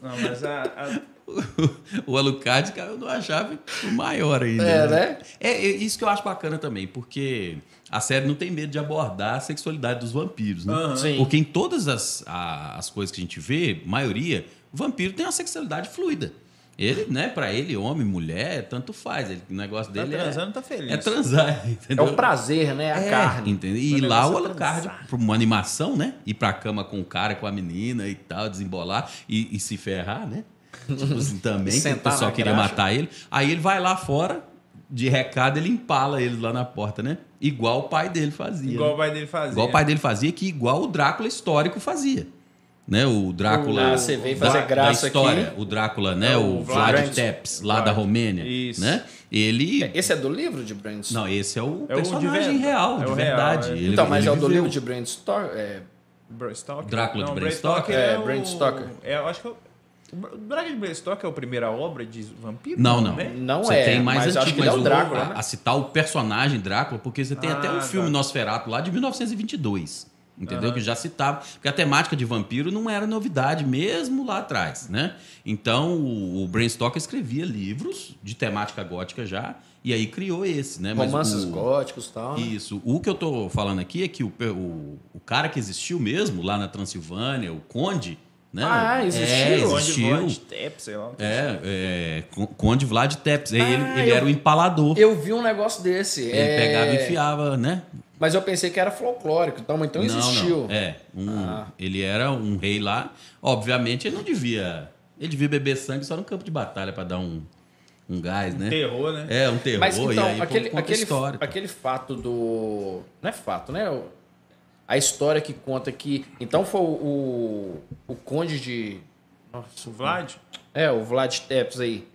Não, mas a. a- o Alucard caiu numa chave maior ainda. É, né? É, é isso que eu acho bacana também, porque a série não tem medo de abordar a sexualidade dos vampiros, né? Sim. Porque em todas as, a- as coisas que a gente vê, maioria, o vampiro tem uma sexualidade fluida. Ele, né, pra ele, homem, mulher, tanto faz. Ele, o negócio Tá dele é- transando, tá feliz. é, transar, É entendeu? o prazer, né? A É, carne. entendeu? E O lá o é Alucard, pra uma animação, né? Ir pra cama com o cara, com a menina e tal, desembolar e, e se ferrar, né? Tipo assim, também, que o pessoal queria graxa. matar ele. Aí ele vai lá fora, de recado, ele empala eles lá na porta, né? Igual o pai dele fazia. Igual né? o pai dele fazia. Igual o pai dele fazia, que igual o Drácula histórico fazia. Né? O Drácula. Ah, você veio da- fazer graça da história. aqui. O Drácula, né? É, o o Vlad Vlad Tepes, lá Vlad. da Romênia. Isso. Né? Ele. Esse é do livro de Stoker? Não, esse é o É o de personagem ver- real, é de o real, verdade. é. Ele- então, mas ele é o do livro de Bram Stoker? É, Bram Stoker? Drácula de Não, Bram Stoker? É, o- Bram Stoker. É, eu acho que o o Drácula de Bram Stoker é a primeira obra de vampiro? Não, não. Né? Não você é, tem mais mas antigo, acho que ele mas é o o- Drácula, a, né? a citar o personagem Drácula, porque você tem Ah, até um filme tá. Nosferatu lá de 1922. Entendeu? Aham. Que já citava. Porque a temática de vampiro não era novidade, mesmo lá atrás, né? Então, o, o Bram Stoker escrevia livros de temática gótica já, e aí criou esse, né? Mas romances o- góticos e tal. né? Isso. O que eu tô falando aqui é que o, o, o cara que existiu mesmo lá na Transilvânia, o Conde, né? Ah, existiu? É, existiu. Vlad Tepes, sei lá. É, é, Con- Conde Vlad Tepes. Ah, ele, ele eu- era o empalador. Eu vi um negócio desse. Ele é, pegava e enfiava, né? Mas eu pensei que era folclórico, então, então existiu. Não, não. É, um- Ah. ele era um rei lá. Obviamente, ele não devia. Ele devia beber sangue só no campo de batalha para dar um, um gás, né? Terror, né? É, um terror. Mas e então, aí aquele, aquele, história. aquele fato do. Não é fato, né? A história que conta que. Então foi o, o Conde de, Nossa, o Vlad? É, o Vlad Tepes aí.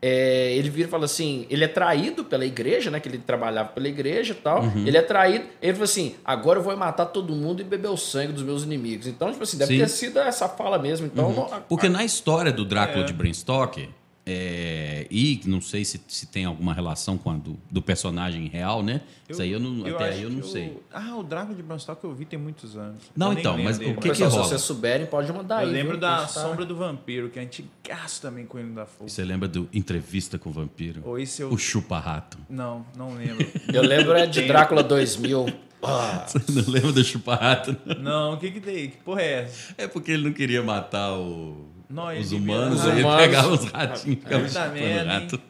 É, ele vira e fala assim: ele é traído pela igreja, né? Que ele trabalhava pela igreja e tal. Uhum. Ele é traído. Ele fala assim: agora eu vou matar todo mundo e beber o sangue dos meus inimigos. Então, tipo assim, deve Sim. ter sido essa fala mesmo. Então, uhum. Porque na história do Drácula é. de Bram Stoker, é, e não sei se, se tem alguma relação com a do, do personagem real, né? Eu, Isso aí eu não, eu até aí eu não sei. O, ah, o Drácula de Bram Stoker eu vi tem muitos anos. Não, então, mas dele. o que, que rola? Se vocês souberem, pode mandar eu aí. Eu lembro viu, da Sombra do Vampiro, que é antigaço também com ele da Fogo. Você lembra do Entrevista com o Vampiro? Ou esse eu... O Chupa-Rato. Não, não lembro. eu lembro é de Drácula 2000. Ah. Você não lembra do Chupa-Rato? Não, o que que tem? Que porra é essa? É porque ele não queria matar o não, os humanos, aí ele pegava os ratinhos e ficava chupando rato.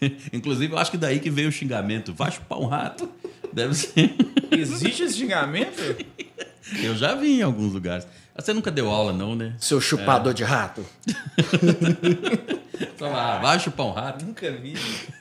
Inclusive, eu acho que daí que veio o xingamento. Vai chupar um rato. Deve ser. Existe esse xingamento? Eu já vi em alguns lugares. Você nunca deu aula, não, né? Seu chupador é. de rato. Então, ah, vai chupar um rato. Nunca vi.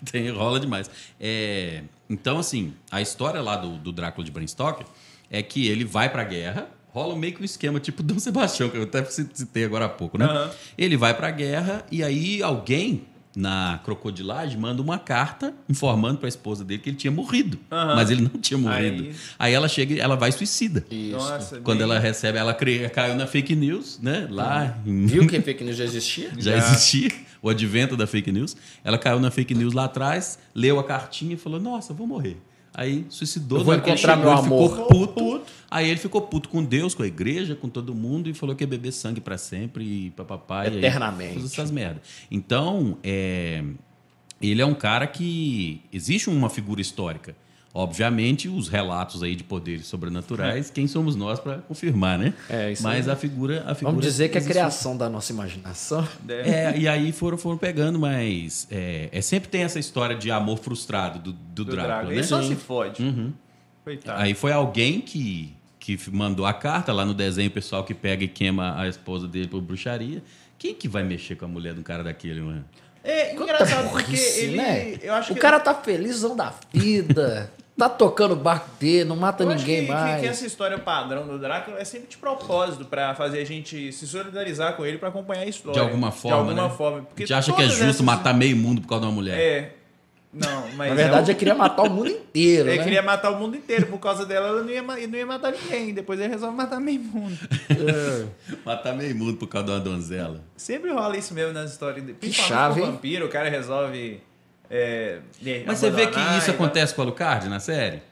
Tem, rola demais. É, então, assim, a história lá do, do Drácula de Bram Stoker é que ele vai pra guerra rola meio que um esquema tipo Dom Sebastião, que eu até citei agora há pouco, né? Uhum. Ele vai para a guerra e aí alguém na crocodilagem manda uma carta informando para a esposa dele que ele tinha morrido, uhum. mas ele não tinha morrido. Aí... aí, ela chega, ela vai suicida. Isso. Nossa, Quando bem... ela recebe, ela caiu na fake news, né? Lá. Uhum. Viu que fake news já existia? já, já existia. O advento da fake news. Ela caiu na fake news lá atrás, leu a cartinha e falou: Nossa, vou morrer. Aí suicidou, eu vou encontrar meu amor. Ficou puto, puto. Aí ele ficou puto com Deus, com a igreja, com todo mundo e falou que ia beber sangue para sempre e papapá. Eternamente. E aí, essas merdas. Então, é, ele é um cara que existe uma figura histórica. Obviamente, os relatos aí de poderes sobrenaturais, é. quem somos nós para confirmar, né? É, isso Mas a figura, a figura. Vamos dizer que é criação da nossa imaginação. É, e aí foram, foram pegando, mas é, é, sempre tem essa história de amor frustrado do, do, do Drácula, né? só se fode. Uhum. Aí foi alguém que, que mandou a carta lá no desenho, o pessoal que pega e queima a esposa dele por bruxaria. Quem que vai mexer com a mulher de um cara daquele, mano? É engraçado porque ele. Né? Eu acho o que cara tá felizão da vida. tá tocando o barco dele, não mata eu ninguém que, mais. Que, que essa história padrão do Drácula é sempre de propósito para fazer a gente se solidarizar com ele para acompanhar a história. De alguma forma. De alguma né? forma. Porque a gente acha que é justo essas... matar meio mundo por causa de uma mulher. É. Não, mas. Na verdade, é eu queria matar o mundo inteiro. Ele né? queria matar o mundo inteiro. Por causa dela, ela não ia, não ia matar ninguém. Depois ele resolve matar meio mundo. É. matar meio mundo por causa de uma donzela. Sempre rola isso mesmo nas histórias. Que chave. Com o vampiro, o cara resolve. É, mas você vê que isso acontece com o Alucard na série?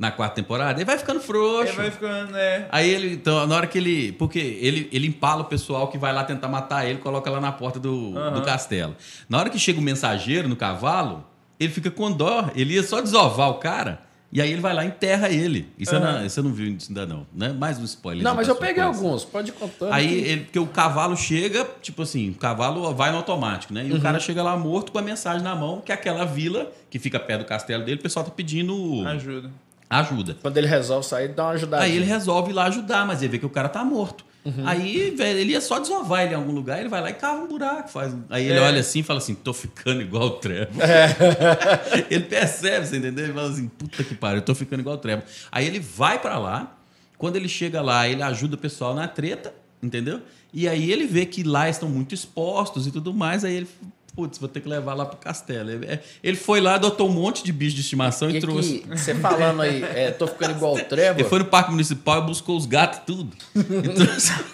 na quarta temporada, ele vai ficando frouxo. Ele vai ficando, né? Aí ele, então, na hora que ele. Porque ele, ele empala o pessoal que vai lá tentar matar ele, coloca lá na porta do, uhum. do castelo. Na hora que chega o mensageiro no cavalo, ele fica com dó. Ele ia só desovar o cara. E aí ele vai lá e enterra ele. Isso, uhum. não, você não viu isso ainda não, né? Mais um spoiler. Não, mas eu peguei coisa. alguns, pode contar. Aí, que... ele, porque o cavalo chega, tipo assim, o cavalo vai no automático, né? E uhum. o cara chega lá morto com a mensagem na mão, que é aquela vila que fica perto do castelo dele, o pessoal tá pedindo... Ajuda ajuda. Quando ele resolve sair, dá uma ajudada. Aí ele resolve ir lá ajudar, mas ele vê que o cara tá morto. Uhum. Aí, velho, ele ia só desovar ele em algum lugar, ele vai lá e cava um buraco. Faz... Aí ele é. olha assim e fala assim: tô ficando igual o Trevor. É. ele percebe, você entendeu? Ele fala assim: puta que pariu, eu tô ficando igual o Trevor. Aí ele vai para lá, quando ele chega lá, ele ajuda o pessoal na treta, entendeu? E aí ele vê que lá estão muito expostos e tudo mais, aí ele putz, vou ter que levar lá pro castelo. Ele é, foi lá, adotou um monte de bicho de estimação e, e trouxe. você falando aí, é, tô ficando igual o Trevor. Ele foi no parque municipal e buscou os gatos tudo. E trouxe.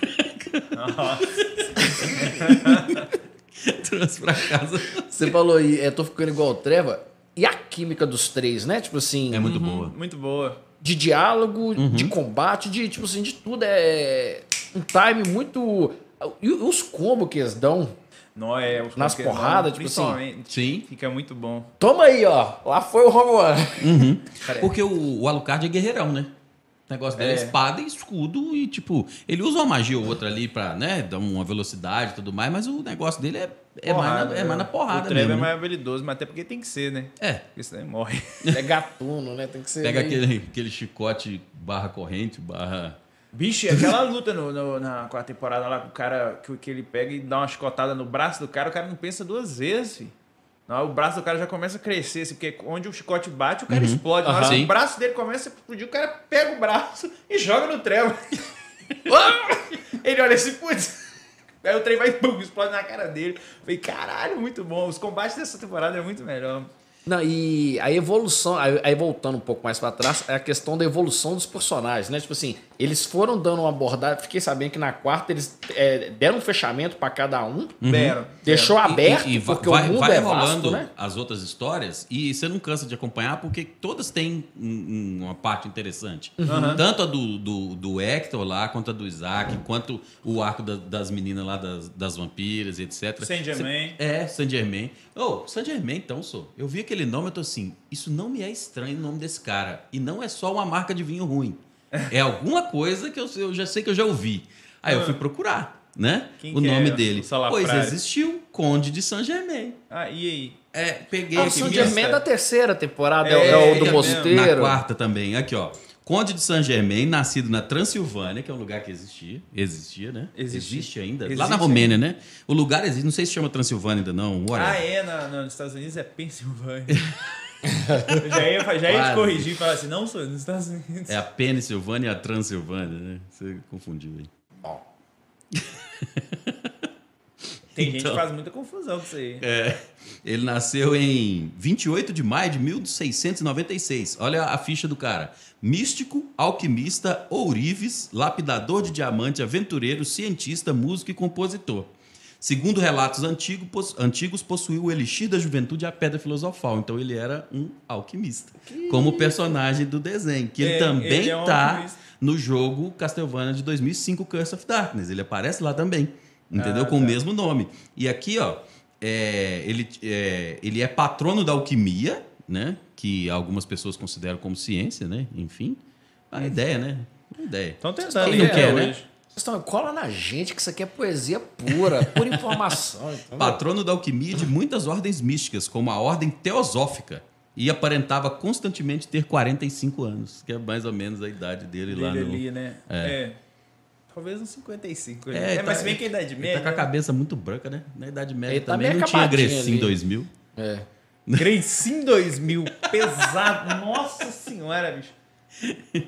trouxe pra casa. Você falou aí, é, tô ficando igual o Trevor. E a química dos três, né? Tipo assim. É muito uhum, boa. Muito boa. De diálogo, uhum. de combate, de tipo assim, de tudo. É um time muito. E os combos que eles dão não é, Nas porradas, tipo assim. Sim. Fica muito bom. Toma aí, ó. Lá foi o Romulan. Uhum. Porque o, o Alucard é guerreirão, né? O negócio dele é. é. espada e escudo e, tipo, ele usa uma magia ou outra ali pra, né, dar uma velocidade e tudo mais, mas o negócio dele é, é, porrada, mais, na, é mais na porrada o mesmo. O é mais habilidoso, mas até porque tem que ser, né? É. Porque senão morre. É gatuno, né? Tem que ser. Pega aquele, aquele chicote barra corrente, barra Bicho, aquela luta no, no, na quarta temporada lá com o cara que, que ele pega e dá uma chicotada no braço do cara, o cara não pensa duas vezes, filho. Não, o braço do cara já começa a crescer, assim, porque onde o chicote bate, o cara uhum. explode. Uhum. o braço dele começa a explodir, o cara pega o braço e joga no trevo. ele olha assim, putz. Aí o trem vai, pum, explode na cara dele. Falei, caralho, muito bom. Os combates dessa temporada é muito melhor. Não, e a evolução, aí voltando um pouco mais para trás, é a questão da evolução dos personagens, né? Tipo assim, eles foram dando uma abordagem. Fiquei sabendo que na quarta eles é, deram um fechamento para cada um. Uhum. Deram. Deixou deram. aberto, e, e porque vai, o mundo vai é rolando né? as outras histórias e você não cansa de acompanhar porque todas têm um, uma parte interessante. Uhum. Tanto a do, do, do, Hector lá, quanto a do Isaac, quanto o arco da, das meninas lá das, das vampiras, etc. Saint Germain. É, Saint Germain. Oh, Saint Germain, então, sou. Eu vi aquele nome, eu tô assim, isso não me é estranho o nome desse cara. E não é só uma marca de vinho ruim. É alguma coisa que eu, eu já sei que eu já ouvi. Aí eu fui ah. procurar, né? Quem o nome é? dele. O pois existiu, Conde de Saint Germain. Ah, e aí? É, peguei. Ah, o Saint Germain é da terceira temporada, é, é o do é mosteiro. Na quarta também, aqui ó. Conde de Saint Germain, nascido na Transilvânia, que é um lugar que existia. Existia, né? Existe, existe ainda. Existe Lá na Romênia, né? O lugar existe, não sei se chama Transilvânia ainda não. Whatever. Ah, é? Na, nos Estados Unidos é Pensilvânia. já ia, já ia te corrigir e falar assim, não, sou nos Estados Unidos. É a Pensilvânia e a Transilvânia, né? Você confundiu aí. Ó. Tem então, gente que faz muita confusão com isso aí. É, ele nasceu em 28 de maio de 1696. Olha a ficha do cara. Místico, alquimista, ourives, lapidador de diamante, aventureiro, cientista, músico e compositor. Segundo relatos antigos, antigos possuiu o elixir da juventude e a pedra filosofal. Então ele era um alquimista. Que como personagem do desenho. Que ele é, também está é um tá no jogo Castlevania de 2005, Curse of Darkness. Ele aparece lá também entendeu? Ah, Com tá. o mesmo nome. E aqui, ó, é, ele, é, ele é patrono da alquimia, né? Que algumas pessoas consideram como ciência, né? Enfim, a uhum. ideia, né? A ideia. Estão tentando. Quem não quer, né? Vocês estão, cola na gente que isso aqui é poesia pura, pura informação. Então, patrono da alquimia de muitas ordens místicas, como a ordem teosófica. E aparentava constantemente ter 45 anos, que é mais ou menos a idade dele, dele lá no... Ali, né? é. é. Talvez uns 55. Né? É, é tá, mas se bem que a Idade Média. Ele tá com a cabeça muito branca, né? Na Idade Média ele tá também tá não tinha Grecin 2000. É. Grecin 2000, pesado. Nossa senhora, bicho.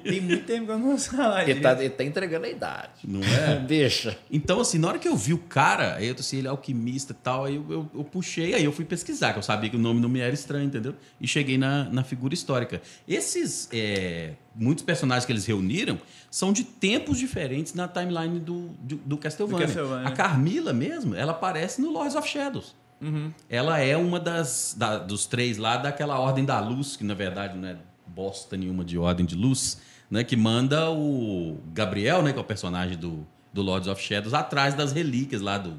Tem muito tempo que eu não falar ele tá, ele tá entregando a idade. Não é? Deixa. Então, assim, na hora que eu vi o cara, aí eu assim, ele é alquimista e tal, aí eu, eu, eu, puxei, aí eu fui pesquisar, que eu sabia que o nome não me era estranho, entendeu? E cheguei na, na figura histórica. Esses, é, muitos personagens que eles reuniram são de tempos diferentes na timeline do, do, do Castlevania. Do Castlevania. A Carmila mesmo, ela aparece no Lords of Shadows. Uhum. Ela é uma das da, dos três lá daquela Ordem da Luz, que na verdade não é bosta nenhuma de Ordem de Luz, né? Que manda o Gabriel, né? Que é o personagem do, do Lords of Shadows, atrás das relíquias lá do.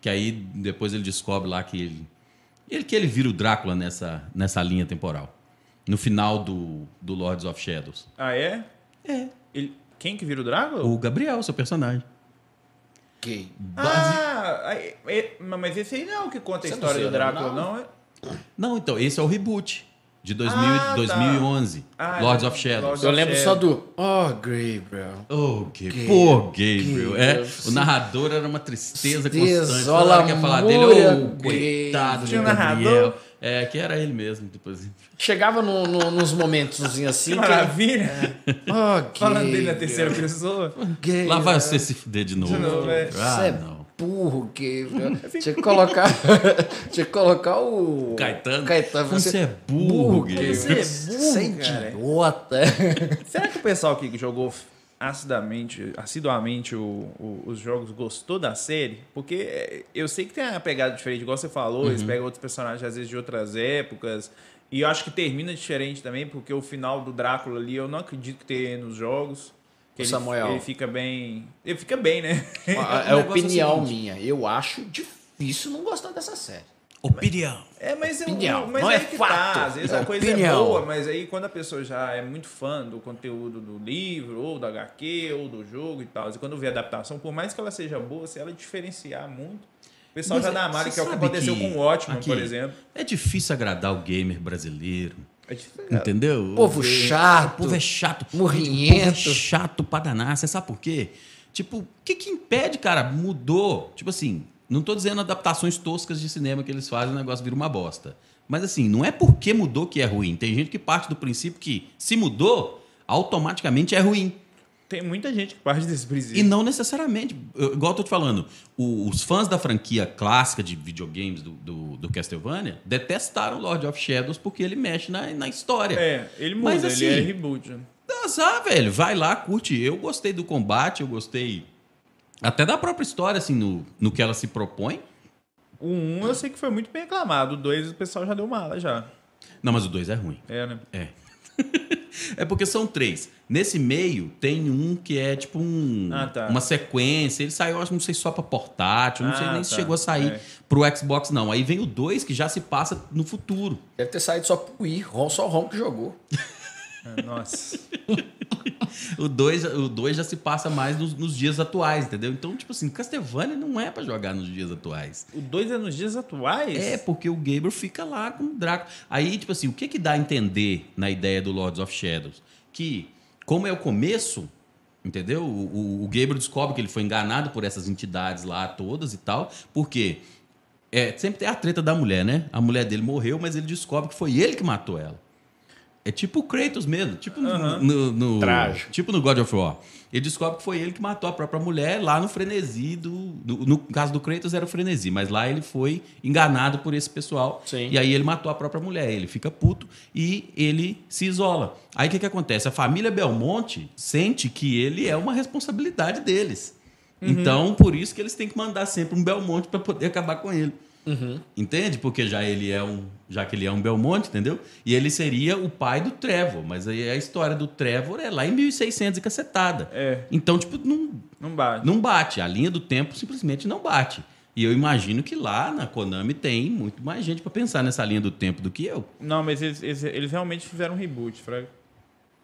Que aí depois ele descobre lá que ele. ele que ele vira o Drácula nessa, nessa linha temporal. No final do, do Lords of Shadows. Ah, é? É. Ele, quem que vira o Drácula? O Gabriel, seu personagem. Quem? Ah, é, mas esse aí não é o que conta a história do Drácula, não? Não, é? não, então, esse é o reboot. De 2000, ah, 2011. Tá. Ah, Lords of Shadows. Lords eu lembro só do Oh, Gabriel. Oh, Gabriel. Pô, Gabriel. É, o narrador era uma tristeza, tristeza constante. Toda hora que ia falar dele, oh, coitado do Gabriel. É, que era ele mesmo. Depois. Chegava no, no, nos momentos assim. Que maravilha! Que... Oh, Falando dele na terceira pessoa. Lá vai você se fuder de novo. De novo é. Ah, é não burro, que tinha que colocar, tinha que colocar o Caetano. Caetano você, você é burro, burro Você é burro, você é idiota. Será que o pessoal que jogou assiduamente, assiduamente o, o, os jogos gostou da série? Porque eu sei que tem uma pegada diferente, igual você falou, uhum. eles pegam outros personagens às vezes de outras épocas. E eu acho que termina diferente também, porque o final do Drácula ali eu não acredito que tenha nos jogos. Que ele, Samuel. Ele fica bem. Ele fica bem, né? É, é opinião minha. Eu acho difícil não gostar dessa série. Opinião. É, mas, opinião. Mas não é, é que fato. Tá. Às vezes é a coisa é opinião. é boa, mas aí quando a pessoa já é muito fã do conteúdo do livro, ou do HQ, ou do jogo e tal, e quando vê a adaptação, por mais que ela seja boa, se ela diferenciar muito, o pessoal mas já dá a que é o que aconteceu que com o Ótimo, por exemplo. É difícil agradar o gamer brasileiro. É Entendeu? Povo chato. Povo é chato. Morrinhento. Povo é chato pra danar. Você sabe por quê? Tipo, o que, que impede, cara? Mudou. Tipo assim, não tô dizendo adaptações toscas de cinema que eles fazem, o negócio vira uma bosta. Mas assim, não é porque mudou que é ruim. Tem gente que parte do princípio que se mudou, automaticamente é ruim. Tem muita gente que parte desse princípio. E não necessariamente. Eu, igual eu tô te falando, o, os fãs da franquia clássica de videogames do, do, do, Castlevania detestaram Lord of Shadows porque ele mexe na, na história. É, ele muda, Mas, assim, ele é reboot. Né? Ah, velho, vai lá, curte. Eu gostei do combate, eu gostei até da própria história, assim, no, no que ela se propõe. O 1 eu sei que foi muito bem aclamado, o 2 o pessoal já deu mala já. Não, mas o 2 é ruim. É, né? É. é porque são três. Nesse meio tem um que é tipo um, ah, tá. uma sequência. Ele saiu, acho não sei só para portátil, não ah, sei nem tá. se chegou a sair é. pro Xbox, não. Aí vem o 2 que já se passa no futuro. Deve ter saído só pro Wii, só o Ron que jogou. É, nossa. o 2 o dois já se passa mais nos, nos, dias atuais, entendeu? Então, tipo assim, Castlevania não é para jogar nos dias atuais. O 2 é nos dias atuais? É, porque o Gabriel fica lá com o Draco. Aí, tipo assim, o que que dá a entender na ideia do Lords of Shadows? Que, como é o começo, entendeu? O, o, o Gabriel descobre que ele foi enganado por essas entidades lá todas e tal, porque é, sempre tem a treta da mulher, né? A mulher dele morreu, mas ele descobre que foi ele que matou ela. É tipo o Kratos mesmo, tipo no, no, no tipo no God of War. Ele descobre que foi ele que matou a própria mulher lá no frenesi do. No, no caso do Kratos era o frenesi, mas lá ele foi enganado por esse pessoal. Sim. E aí ele matou a própria mulher. Ele fica puto e ele se isola. Aí o que, que acontece? A família Belmonte sente que ele é uma responsabilidade deles. Uhum. Então, por isso que eles têm que mandar sempre um Belmonte para poder acabar com ele. Uhum. Entende? Porque já ele é um, já que ele é um Belmonte, entendeu? E ele seria o pai do Trevor, mas aí a história do Trevor é lá em 1600 e cacetada. É. Então, tipo, não não bate. Não bate, a linha do tempo simplesmente não bate. E eu imagino que lá na Konami tem muito mais gente para pensar nessa linha do tempo do que eu. Não, mas eles, eles, eles realmente fizeram um reboot, Fraga.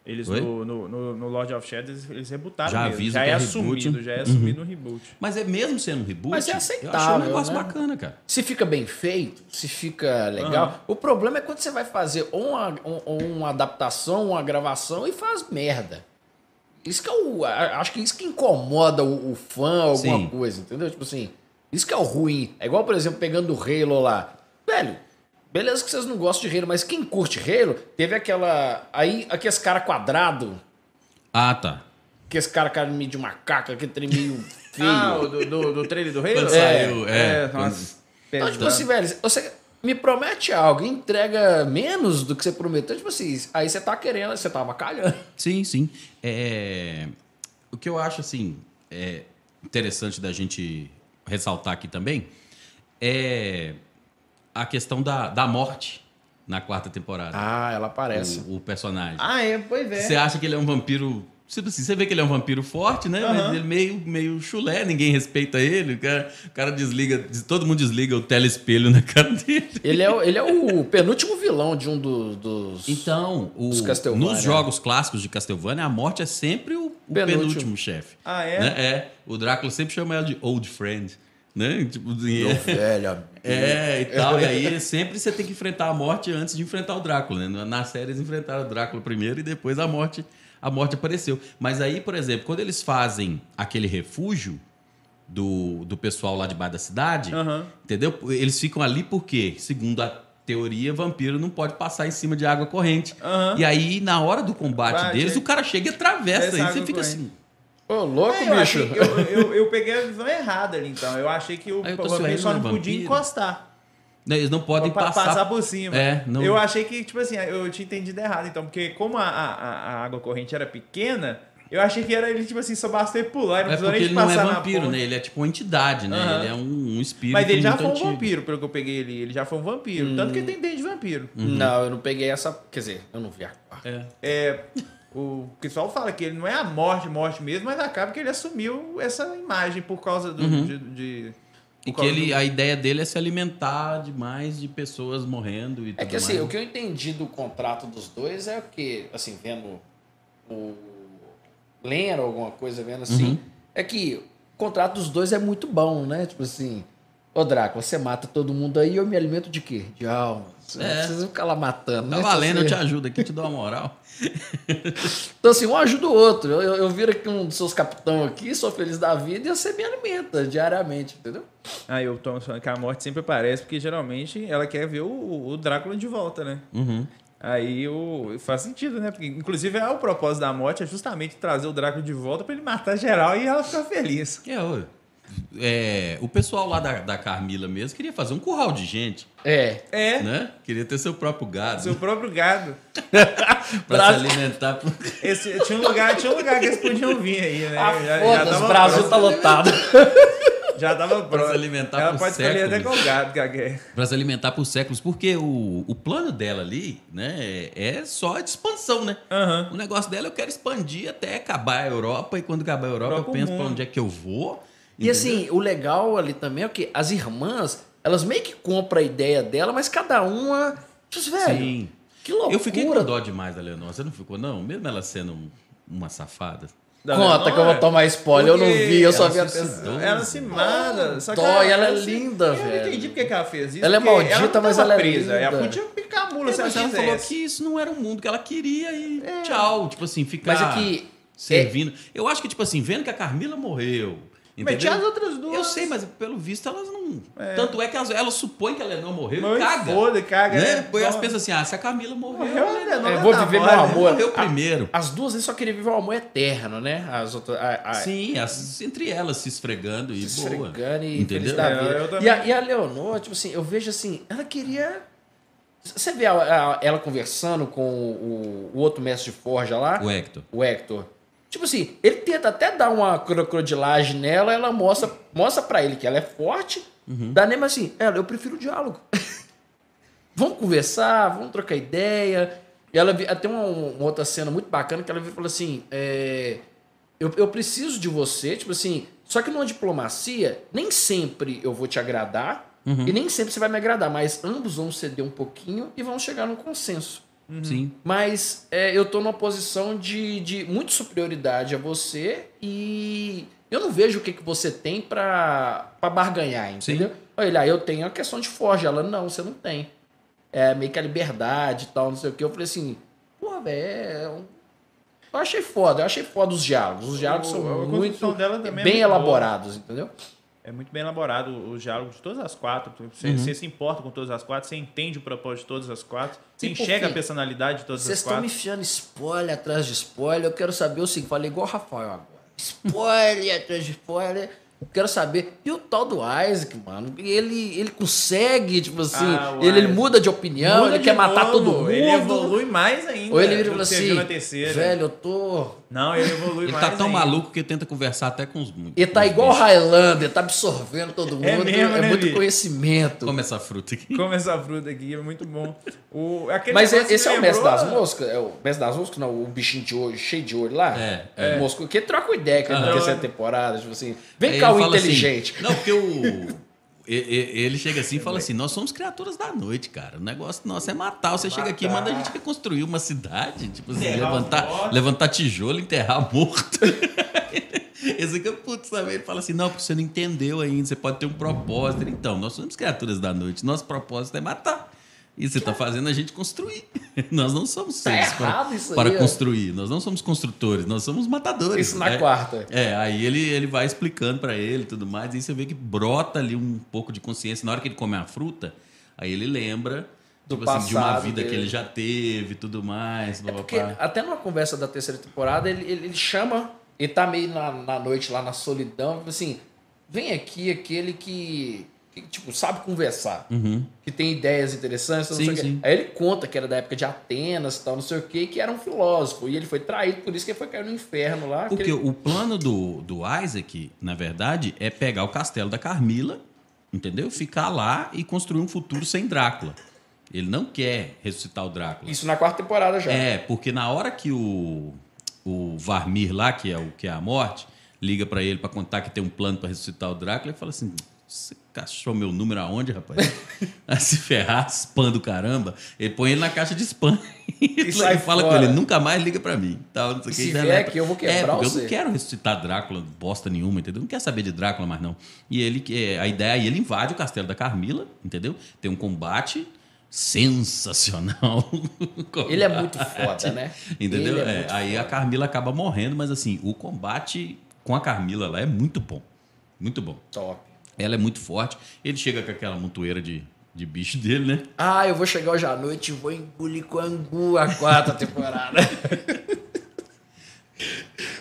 Eles no, no, no, no, Lord of Shadows eles rebutaram já mesmo. Já é, é assumido, já é assumido uhum. no reboot. Mas é mesmo sendo um reboot. Mas é aceitável. Eu achei um negócio né? bacana, cara. Se fica bem feito, se fica legal. Uhum. O problema é quando você vai fazer ou uma, uma adaptação, uma gravação e faz merda. Isso que é o. Acho que isso que incomoda o, o fã, alguma Sim. coisa, entendeu? Tipo assim, isso que é o ruim. É igual, por exemplo, pegando o Halo lá. Velho, Beleza que vocês não gostam de Halo, mas quem curte Halo, teve aquela. Aí, aqueles cara quadrado. Ah, tá. Que esse cara cara meio de macaco, aquele trem meio feio. Ah, do, do, do trailer do Halo? Quando é, saiu, é. é nossa, então, tipo assim, velho, você me promete algo entrega menos do que você prometeu, tipo assim, aí você tá querendo, você tá bacalhando. Sim, sim. É... O que eu acho, assim, é interessante da gente ressaltar aqui também é a questão da, da morte na quarta temporada. Ah, ela aparece. O, o personagem. Ah, é, pois é. Você acha que ele é um vampiro Tipo assim, você vê que ele é um vampiro forte, né? Uhum. Mas ele meio, meio chulé, ninguém respeita ele. O cara, o cara desliga, todo mundo desliga o telespelho na cara dele. Ele é, ele é o penúltimo vilão de um dos. dos então, o, dos nos jogos clássicos de Castlevania, a morte é sempre o, o penúltimo, penúltimo chefe. Ah, é? Né? É. O Drácula sempre chama ela de Old Friend né? Tipo, Meu velho. É, e tal. E aí sempre você tem que enfrentar a morte antes de enfrentar o Drácula, né? Na série eles enfrentaram o Drácula primeiro e depois a morte, a morte apareceu. Mas aí, por exemplo, quando eles fazem aquele refúgio do, do pessoal lá de baixo da cidade, uhum. entendeu? Eles ficam ali porque, segundo a teoria, vampiro não pode passar em cima de água corrente. Uhum. E aí, na hora do combate Bate, deles, o cara chega e atravessa. Aí você fica corrente. assim Ô, louco, é, eu bicho. eu, eu, eu, peguei a visão errada ali, então. Eu achei que o vampiro só não podia encostar. Eles não podem passar... passar por cima. É, não... Eu achei que, tipo assim, eu tinha entendido errado, então, porque como a, a, a água corrente era pequena, eu achei que era ele, tipo assim, só basta ele pular. Ele é porque ele não é vampiro, né? Ele é tipo uma entidade, né? Uhum. Ele é um, um espírito. Mas ele já foi um antigo. vampiro, pelo que eu peguei ele. Ele já foi um vampiro. Hum. Tanto que ele tem dente de vampiro. Uhum. Não, eu não peguei essa. Quer dizer, eu não vi a. É. é o pessoal fala que ele não é a morte, morte mesmo, mas acaba que ele assumiu essa imagem por causa do, uhum. de, de e que ele, do... a ideia dele é se alimentar demais de pessoas morrendo e É que assim, mais. o que eu entendi do contrato dos dois é que, assim, vendo o Leno alguma coisa, vendo assim, uhum. é que o contrato dos dois é muito bom, né? Tipo assim, ô Draco, você mata todo mundo aí, eu me alimento de quê? De alma. Você é. não precisa ficar lá matando. Tá né? valendo, eu te ajudo aqui, te dou uma moral. então, assim, um ajuda o outro. Eu, eu, eu viro aqui um dos seus capitão aqui, sou feliz da vida e você me alimenta diariamente, entendeu? Ah, eu tô falando que a morte sempre aparece, porque geralmente ela quer ver o, o Drácula de volta, né? Uhum. Aí o, faz sentido, né? Porque, inclusive, é o propósito da morte é justamente trazer o Drácula de volta para ele matar geral e ela ficar feliz. É, ué. É, o pessoal lá da, da Carmila mesmo queria fazer um curral de gente. É. É. Né? Queria ter seu próprio gado. Seu próprio gado. pra se alimentar. Esse, tinha, um lugar, tinha um lugar que eles podiam vir aí, né? Ah, já, o Brasil tá lotado. Já tava pronto. Pra se alimentar Ela por pode séculos. até qual gado quer. Pra se alimentar por séculos. Porque o, o plano dela ali, né, é só de expansão, né? Uhum. O negócio dela eu quero expandir até acabar a Europa. E quando acabar a Europa, Europa eu penso mundo. pra onde é que eu vou. E assim, o legal ali também é que as irmãs, elas meio que compram a ideia dela, mas cada uma. Diz, velho, Sim. que loucura. Eu fiquei com dó demais da Leonor. Você não ficou, não? Mesmo ela sendo um- uma safada. Da Conta Leonor, que eu vou tomar spoiler, eu não vi, eu só vi a pessoa. suicidou. Ela se mata. Só que Dó, e ela é se- linda, eu velho. não entendi porque que ela fez isso. Ela é maldita, mas ela é presa. Ela podia picar a mula É, se ela mas ela falou que isso não era o mundo que ela queria e tchau. Tipo assim, ficar Mas é que. servindo. Eu acho que, tipo assim, vendo que a Carmila morreu. Mas Entendeu? tinha as outras duas. Eu sei, mas pelo visto elas não. Tanto é que elas, elas supõem que a Leonor morreu Mas e caga. Foda, caga. Né? né? Depois elas pensam assim: ah, se a Camila morreu, Morreu, a né? Leonor Não Eu é vou viver meu moda, amor. morreu primeiro. As duas vezes só queriam viver o amor eterno, né? As outras. A, a, Sim, as- entre elas se esfregando e se boa. esfregando e feliz Entendeu? da É, vida. E a, e a Leonor, tipo assim, eu vejo assim, ela queria. Você vê a- a- ela conversando com o, o outro mestre de forja lá, O Hector. o Hector. Tipo assim, ele tenta até dar uma crocodilagem nela, ela mostra, mostra para ele que ela é forte, dá nem assim, ela, eu prefiro o diálogo. vamos conversar, vamos trocar ideia. E ela tem uma, uma outra cena muito bacana que ela vira e falou assim: é, eu, eu preciso de você, tipo assim, só que numa diplomacia, nem sempre eu vou te agradar e nem sempre você vai me agradar, mas ambos vão ceder um pouquinho e vão chegar num consenso. Sim. Mas é, eu tô numa posição de, de muita superioridade a você e eu não vejo o que, que você tem pra, pra barganhar, entendeu? Olha, lá, eu tenho a questão de forja. Ela, não, você não tem. É meio que a liberdade e tal, não sei o que. Eu falei assim, pô, velho, é um- eu achei foda, eu achei foda os diálogos. Os diálogos O- são muito é bem muito boa. elaborados, entendeu? É muito bem elaborado os diálogos de todas as quatro. Você, Uhum. você se importa com todas as quatro, você entende o propósito de todas as quatro, você E enxerga fim, a personalidade de todas Vocês as estão quatro. me enfiando spoiler atrás de spoiler. Eu quero saber o seguinte, falei igual o Rafael agora. Spoiler atrás de spoiler. Eu quero saber. E o tal do Isaac, mano? Ele, ele consegue, tipo assim, Ah, ele, ele muda de opinião, Muda ele de quer matar novo, todo mundo. Ele evolui mais ainda. Ou ele vira fala que assim, velho, eu tô... Não, ele evolui Ele mais tá tão ainda. maluco que tenta conversar até com os. Ele tá igual o Highlander, tá absorvendo todo mundo. É É, mesmo, né, muito Bi? conhecimento. Come essa fruta aqui. Come essa fruta aqui, é muito bom. O, Mas negócio esse é o mestre lembrou- das moscas? É o mestre das moscas? Não, o bichinho de olho, cheio de olho lá? É, é. O mosco, que troca ideia com ele na Aham. terceira temporada, tipo assim. Vem Aí cá, ele o fala assim- inteligente. não, porque o. Ele chega assim e fala assim: Nós somos criaturas da noite, cara. O negócio nosso é matar. Você chega aqui e manda a gente reconstruir uma cidade. Tipo assim, Enterrar levantar, levantar tijolo, enterrar morto. Esse aqui é putz também. Ele fala assim: Não, porque você não entendeu ainda. Você pode ter um propósito. Ele, Então, nós somos criaturas da noite. Nosso propósito é matar. E você está fazendo a gente construir. Nós não somos Tá seres para, isso para aí, construir. Nós não somos construtores, nós somos matadores. Isso na É- quarta. é, aí ele, ele vai explicando pra ele e tudo mais, e aí você vê que brota ali um pouco de consciência. Na hora que ele come a fruta, aí ele lembra Do tipo assim, de uma passado vida que dele. ele já teve e tudo mais. É blá, porque blá. até numa conversa da terceira temporada, ele, ele, ele chama, ele tá meio na, na noite lá na solidão, assim, vem aqui aquele que, que, tipo, sabe conversar, que tem ideias interessantes, não Sim, sim. Aí ele conta que era da época de Atenas e tal, não sei o quê, que era um filósofo, e ele foi traído, por isso que ele foi cair no inferno lá. que Porque ele- o plano do, do Isaac, na verdade, é pegar o castelo da Carmila, entendeu? Ficar lá e construir um futuro sem Drácula. Ele não quer ressuscitar o Drácula. Isso na quarta temporada já. É, porque na hora que o, o Varmir lá, que é o que é a morte, liga pra ele pra contar que tem um plano pra ressuscitar o Drácula, ele fala assim: você cachou meu número aonde, rapaz? Vai se ferrar, spam do caramba. Ele põe ele na caixa de spam e, sai fala fora. com ele, nunca mais liga pra mim. Tal, não sei o que, Se e vier deleta. aqui, eu vou É, quebrar porque eu você. não quero ressuscitar Drácula, bosta nenhuma, entendeu? Não quero saber de Drácula mais não. E ele, é, a ideia aí, ele invade o castelo da Carmila, entendeu? Tem um combate sensacional. Ele é muito foda, né? Entendeu? É É, aí a foda. Carmila acaba morrendo, mas assim, o combate com a Carmila lá é muito bom. Muito bom. Top. Ela é muito forte. Ele chega com aquela montoeira de, de bicho dele, né? Ah, eu vou chegar hoje à noite e vou engolir com angu a quarta temporada.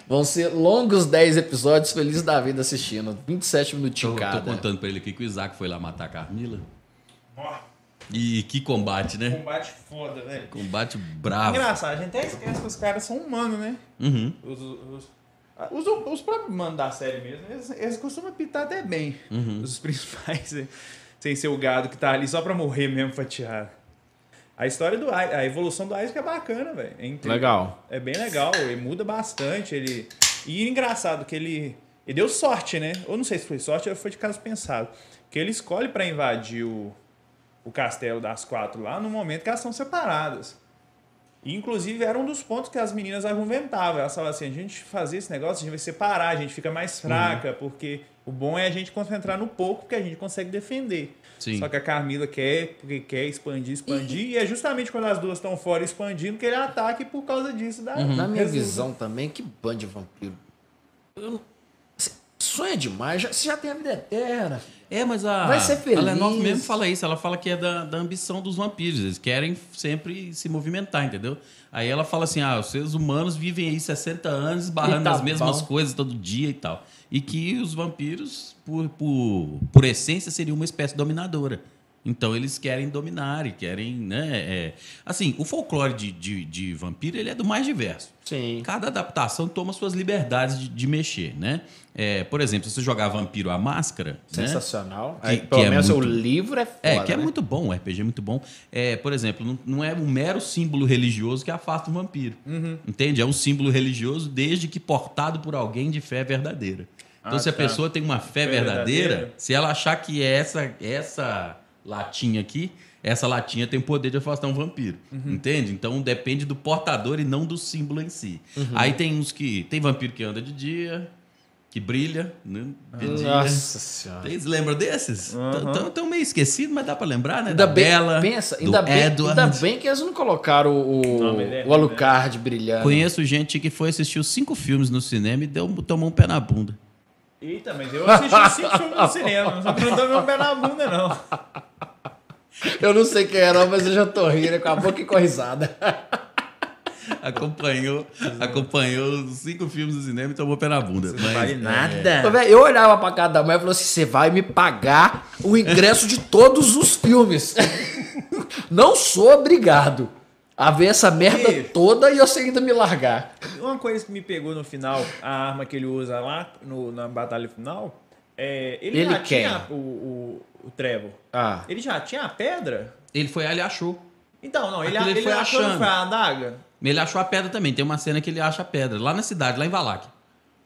Vão ser longos 10 episódios, feliz da vida assistindo. 27 minutinhos tô, cada. Tô contando pra ele aqui que o Isaac foi lá matar a Carmila. E que combate, né? Combate foda, velho. Combate bravo. Engraçado, a gente até esquece que os caras são humanos, né? Uhum. Os, os, os, os, próprios manos da série mesmo, eles, eles costumam pitar até bem. Uhum. Os principais, sem ser o gado que tá ali só pra morrer mesmo fatiado. A história do a evolução do Isaac é bacana, velho. É legal. É bem legal, ele muda bastante. Ele... E é engraçado que ele. Ele deu sorte, né? Ou não sei se foi sorte ou foi de caso pensado. Que ele escolhe para invadir o, o castelo das quatro lá no momento que elas são separadas. E, inclusive, era um dos pontos que as meninas argumentavam. Elas falavam assim: a gente fazer esse negócio, a gente vai separar, a gente fica mais fraca, uhum. porque o bom é a gente concentrar no pouco que a gente consegue defender. Sim. Só que a Carmila quer, porque quer expandir, expandir, e, e é justamente quando as duas estão fora expandindo que ele ataca e por causa disso dá. Uhum. Na minha resulta. visão também, que band de vampiro. Eu, sonha demais, já, você já tem a vida eterna. É, mas a, Vai ser feliz. a Lenov mesmo fala isso. Ela fala que é da, da ambição dos vampiros. Eles querem sempre se movimentar, entendeu? Aí ela fala assim: ah, os seres humanos vivem aí 60 anos barrando tá as mesmas bom. coisas todo dia e tal e que os vampiros, por, por, por essência, seriam uma espécie dominadora. Então eles querem dominar e querem, né? É... Assim, o folclore de, de, de, vampiro ele é do mais diverso. Sim. Cada adaptação toma suas liberdades de, de mexer, né? É, por exemplo, se você jogar Vampiro à Máscara. Né? Sensacional. Né? Aí, que, pelo que é menos muito... o livro é foda, É, que é né? muito bom, o RPG é muito bom. É, por exemplo, não, não, é um mero símbolo religioso que afasta o vampiro. Uhum. Entende? É um símbolo religioso desde que portado por alguém de fé verdadeira. Então, ah, se a tá. pessoa tem uma fé, fé verdadeira, verdadeira, se ela achar que essa, essa latinha aqui, essa latinha tem o poder de afastar um vampiro. Uhum. Entende? Então depende do portador e não do símbolo em si. Uhum. Aí tem uns que. Tem vampiro que anda de dia, que brilha, né? De Nossa senhora. Vocês lembram desses? Estão uhum. meio esquecidos, mas dá para lembrar, né? Ainda da bem, Bela, pensa, ainda bem, Edward. ainda bem que eles não colocaram o, o, é o Alucard brilhando. Conheço gente que foi assistir os cinco filmes no cinema e deu, tomou um pé na bunda. Eita, mas eu assisti cinco filmes no cinema, não deu meu pé na bunda, não. Eu não sei quem era, mas eu já tô rindo com a boca e com a risada. Acompanhou, acompanhou cinco filmes do cinema e tomou pé na bunda. Não vale nada. É... Eu olhava pra cada mãe e falou assim: você vai me pagar o ingresso de todos os filmes. Não sou obrigado a ver essa merda e... toda e você ainda me largar. Uma coisa que me pegou no final, a arma que ele usa lá no, na batalha final, é, ele, ele já quer. tinha o, o, o Trevor. Ah. Ele já tinha a pedra? Ele foi ali e achou. Então, não, ele, ele, ele foi achou achando. foi a adaga? Ele achou a pedra também. Tem uma cena que ele acha a pedra, lá na cidade, lá em Valak.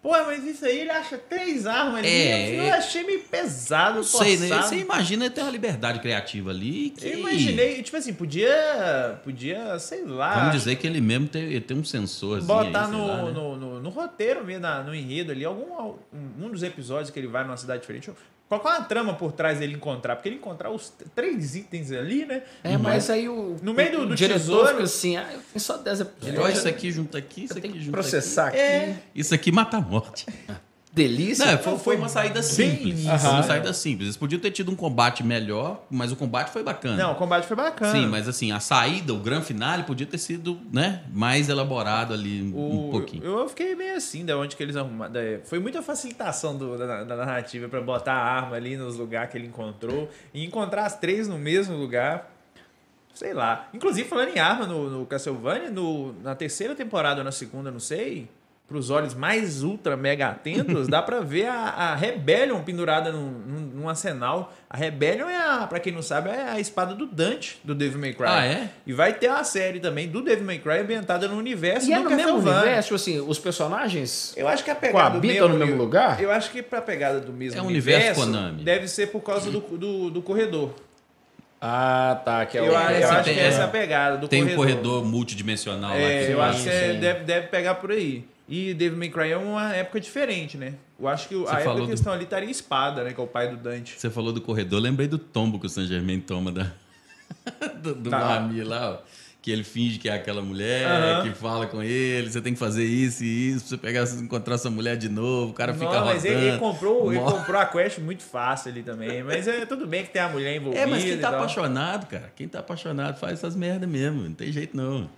Pô, mas isso aí ele acha três armas é. Eu achei meio pesado, sei, né? Você imagina ter uma liberdade criativa ali. Que... Eu imaginei, tipo assim, podia. Podia, sei lá. Vamos dizer que ele mesmo tem, tem um sensor. Botar aí, no, lá, né? no, no, no, roteiro mesmo, no enredo ali, algum um dos episódios que ele vai numa cidade diferente. Qual é a trama por trás dele encontrar? Porque ele encontrar os três itens ali, né? É, mas aí o. No meio do, do diretor tesouro, fica assim, ah, tem só 10 episódios. Isso aqui junto aqui, isso aqui junto processar aqui. aqui. É. Isso aqui mata a morte. delícia. Não, foi, foi, uma saída simples. Foi uma saída simples. Eles podiam ter tido um combate melhor, mas o combate foi bacana. Não, o combate foi bacana. Sim, mas assim, a saída, o grande finale, podia ter sido né, mais elaborado ali o, um pouquinho. Eu fiquei meio assim, da onde que eles arrumaram. Foi muita facilitação do, da, da, narrativa para botar a arma ali nos lugares que ele encontrou e encontrar as três no mesmo lugar. Sei lá. Inclusive, falando em arma no, no Castlevania, no, na terceira temporada ou na segunda, não sei para os olhos mais ultra mega atentos, dá para ver a, a Rebellion pendurada num, num, num, arsenal. A Rebellion é a, para quem não sabe, é a espada do Dante do Devil May Cry. Ah, é? E vai ter a série também do Devil May Cry ambientada no universo e é no mesmo universo, assim, os personagens Eu acho que a pegada coabitam no mesmo lugar? Eu acho que para a pegada do mesmo é um universo, Konami. deve ser por causa do, do, do corredor. Ah, tá. Que é eu, o... eu acho que essa é a pegada do tem corredor. Tem um corredor multidimensional é, lá. Que eu acho que é, deve, deve pegar por aí. E Devil May Cry é uma época diferente, né? Eu acho que Você a época que eles estão ali estaria espada, né? Que é o pai do Dante. Você falou do corredor, lembrei do tombo que o Saint Germain toma da, do, do tá. Lá, ó. que ele finge que é aquela mulher, uhum. que fala com ele, você tem que fazer isso e isso, pra você pegar, encontrar essa mulher de novo, o cara fica Não, mas ele, ele, comprou, ele comprou a quest muito fácil ali também. Mas é tudo bem que tem a mulher envolvida. É, mas quem tá apaixonado, cara, quem tá apaixonado faz essas merda mesmo, não tem jeito não.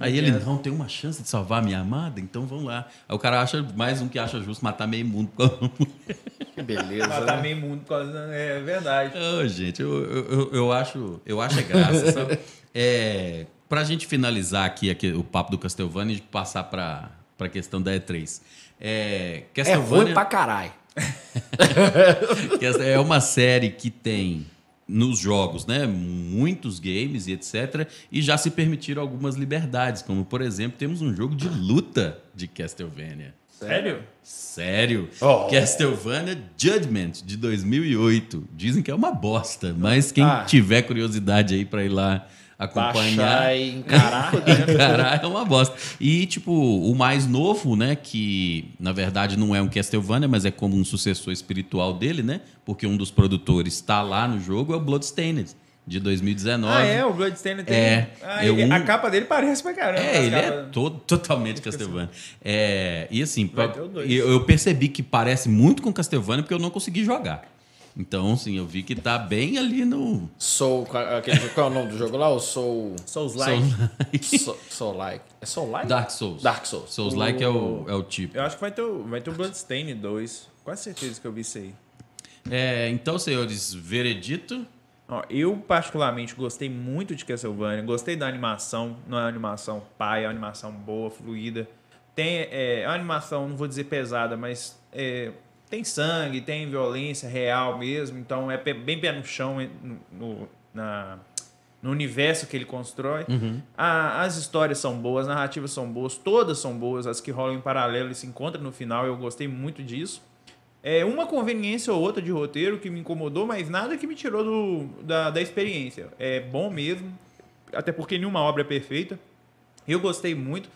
Aí ele, não, tem uma chance de salvar a minha amada, então vamos lá. Aí o cara acha, mais um que acha justo matar meio mundo por causa Que beleza. matar né? meio mundo por causa. É verdade. Oh, gente, eu, eu, eu, acho, eu acho é graça. sabe? É, pra gente finalizar aqui, aqui o papo do Castlevania e passar pra, pra questão da E3. É, Castlevania, é ruim pra caralho. é uma série que tem nos jogos, né? Muitos games e etc. E já se permitiram algumas liberdades, como por exemplo, temos um jogo de luta de Castlevania. Sério? Sério. Oh. Castlevania Judgment de 2008. Dizem que é uma bosta, mas quem ah. tiver curiosidade aí para ir lá acompanhar. Baixar e encarar. encarar é uma bosta. E, tipo, o mais novo, né? Que na verdade não é um Castlevania, mas é como um sucessor espiritual dele, né? Porque um dos produtores está lá no jogo, é o Bloodstained. De 2019. Ah, é? O Bloodstained tem. É. Ah, ele, um... A capa dele parece pra caramba. É, ele é todo, totalmente Castlevania. É, e assim, eu, eu percebi que parece muito com Castlevania porque eu não consegui jogar. Então, sim, eu vi que tá bem ali no. Soul. Aquele, qual é o nome do jogo lá? O Soul. Souls Like. Soul, Soul Like. É Soul Like? Dark Souls. Dark Souls. Souls Like o... é, o, é o tipo. Eu acho que vai ter, vai ter o Bloodstained 2. Quase certeza que eu vi isso aí. É, então, senhores, veredito. Ó, eu, particularmente, gostei muito de Castlevania. Gostei da animação. Não é uma animação pai, é uma animação boa, fluida. Tem é, é uma animação, não vou dizer pesada, mas é, tem sangue, tem violência real mesmo, então é bem pé no chão no, no, na, no universo que ele constrói. Uhum. A, as histórias são boas, as narrativas são boas, todas são boas, as que rolam em paralelo e se encontram no final, eu gostei muito disso. É uma conveniência ou outra de roteiro que me incomodou, mas nada que me tirou do, da, da experiência. É bom mesmo, até porque nenhuma obra é perfeita. Eu gostei muito.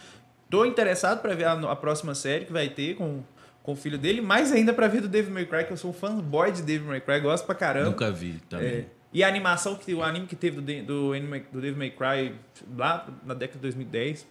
Estou interessado para ver a, a, próxima série que vai ter com com o filho dele, mais ainda pra ver do Devil May Cry, que eu sou um fanboy de Devil May Cry, gosto pra caramba. Nunca vi também. É, e a animação, que o anime que teve do, do, do Devil May Cry lá na década de 2010,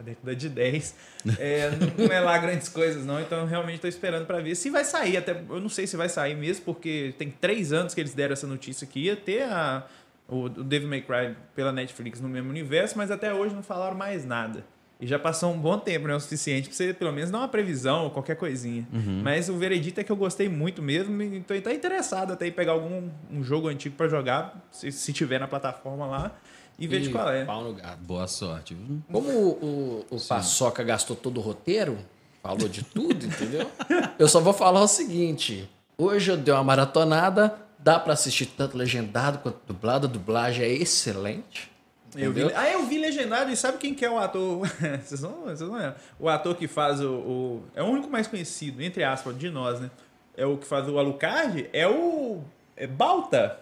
a década de 10, é, não é lá grandes coisas não, então realmente estou esperando para ver se vai sair, até eu não sei se vai sair mesmo, porque tem três anos que eles deram essa notícia que ia ter a, o, o Devil May Cry pela Netflix no mesmo universo, mas até hoje não falaram mais nada. E já passou um bom tempo, né? O suficiente para você, pelo menos, dar uma previsão ou qualquer coisinha. Uhum. Mas o veredito é que eu gostei muito mesmo. Então, tá interessado até em pegar algum um jogo antigo para jogar, se, se tiver na plataforma lá, e ver e de qual é. Pau no gato. Boa sorte. Como o, o, o Paçoca gastou todo o roteiro, falou de tudo, entendeu? Eu só vou falar o seguinte. Hoje eu dei uma maratonada, dá para assistir tanto legendado quanto dublado. A dublagem é excelente. Eu vi, ah, eu vi legendado e sabe quem que é o ator? vocês não, vocês não é. O ator que faz o, o, É o único mais conhecido, entre aspas, de nós, né? É o que faz o Alucard, é o. É Balta.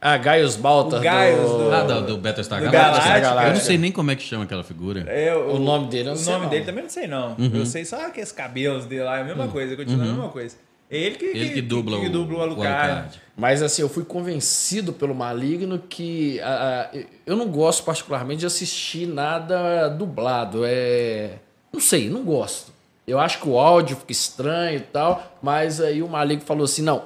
Ah, Gaius Balta. O Gaius do... do... Ah, do, do Battlestar Galactica. Eu não sei nem como é que chama aquela figura. É, o, o nome dele eu não O nome não. dele também não sei, não. Uhum. Eu sei só que esses cabelos dele lá é a mesma uhum. coisa, continua uhum. a mesma coisa. Ele que, ele que, dubla, que, que dubla o, o Alucard. Alucard. Mas assim, eu fui convencido pelo Maligno que a, a, eu não gosto particularmente de assistir nada dublado. É, não sei, não gosto. Eu acho que o áudio fica estranho e tal, mas aí o Maligno falou assim: não,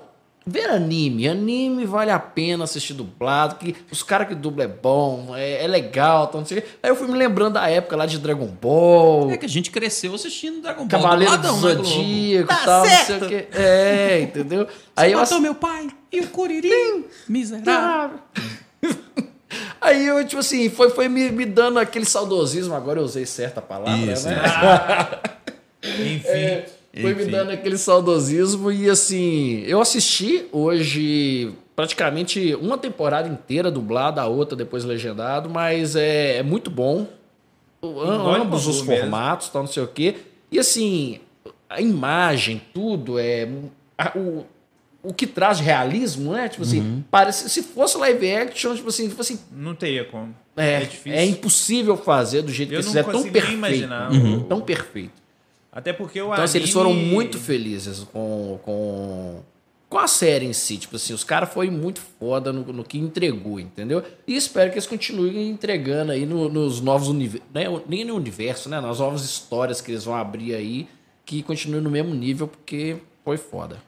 ver anime. Anime vale a pena assistir dublado, que os caras que dublam é bom, é, é legal, então, não sei Aí eu fui me lembrando da época lá de Dragon Ball. É que a gente cresceu assistindo Dragon Ball. Cavaleiro do, do né, Zodíaco e tal, certo. não sei o quê. É, entendeu? Você Aí matou eu... meu pai e o Curirim, miserável. Aí eu, tipo assim, foi, foi me, me dando aquele saudosismo, agora eu usei certa palavra, Isso, né? Enfim. É, foi Enfim. me dando aquele saudosismo e assim, eu assisti hoje praticamente uma temporada inteira dublada, a outra depois legendado, mas é, é muito bom. ambos os formatos, tal, não sei o quê. E assim, a imagem, tudo é. A, o, o que traz realismo, né? Tipo assim, uhum. parece, se fosse live action, tipo assim, tipo assim. Não teria como. É, é, é impossível fazer do jeito eu que eles é tão perfeito. Imaginar uhum. Tão perfeito. Até porque o Então, anime... assim, eles foram muito felizes com, com, com a série em si. Tipo assim, os caras foi muito foda no, no, que entregou, entendeu? E espero que eles continuem entregando aí no, nos novos universos, né? nem no universo, né? Nas novas histórias que eles vão abrir aí, que continue no mesmo nível, porque foi foda.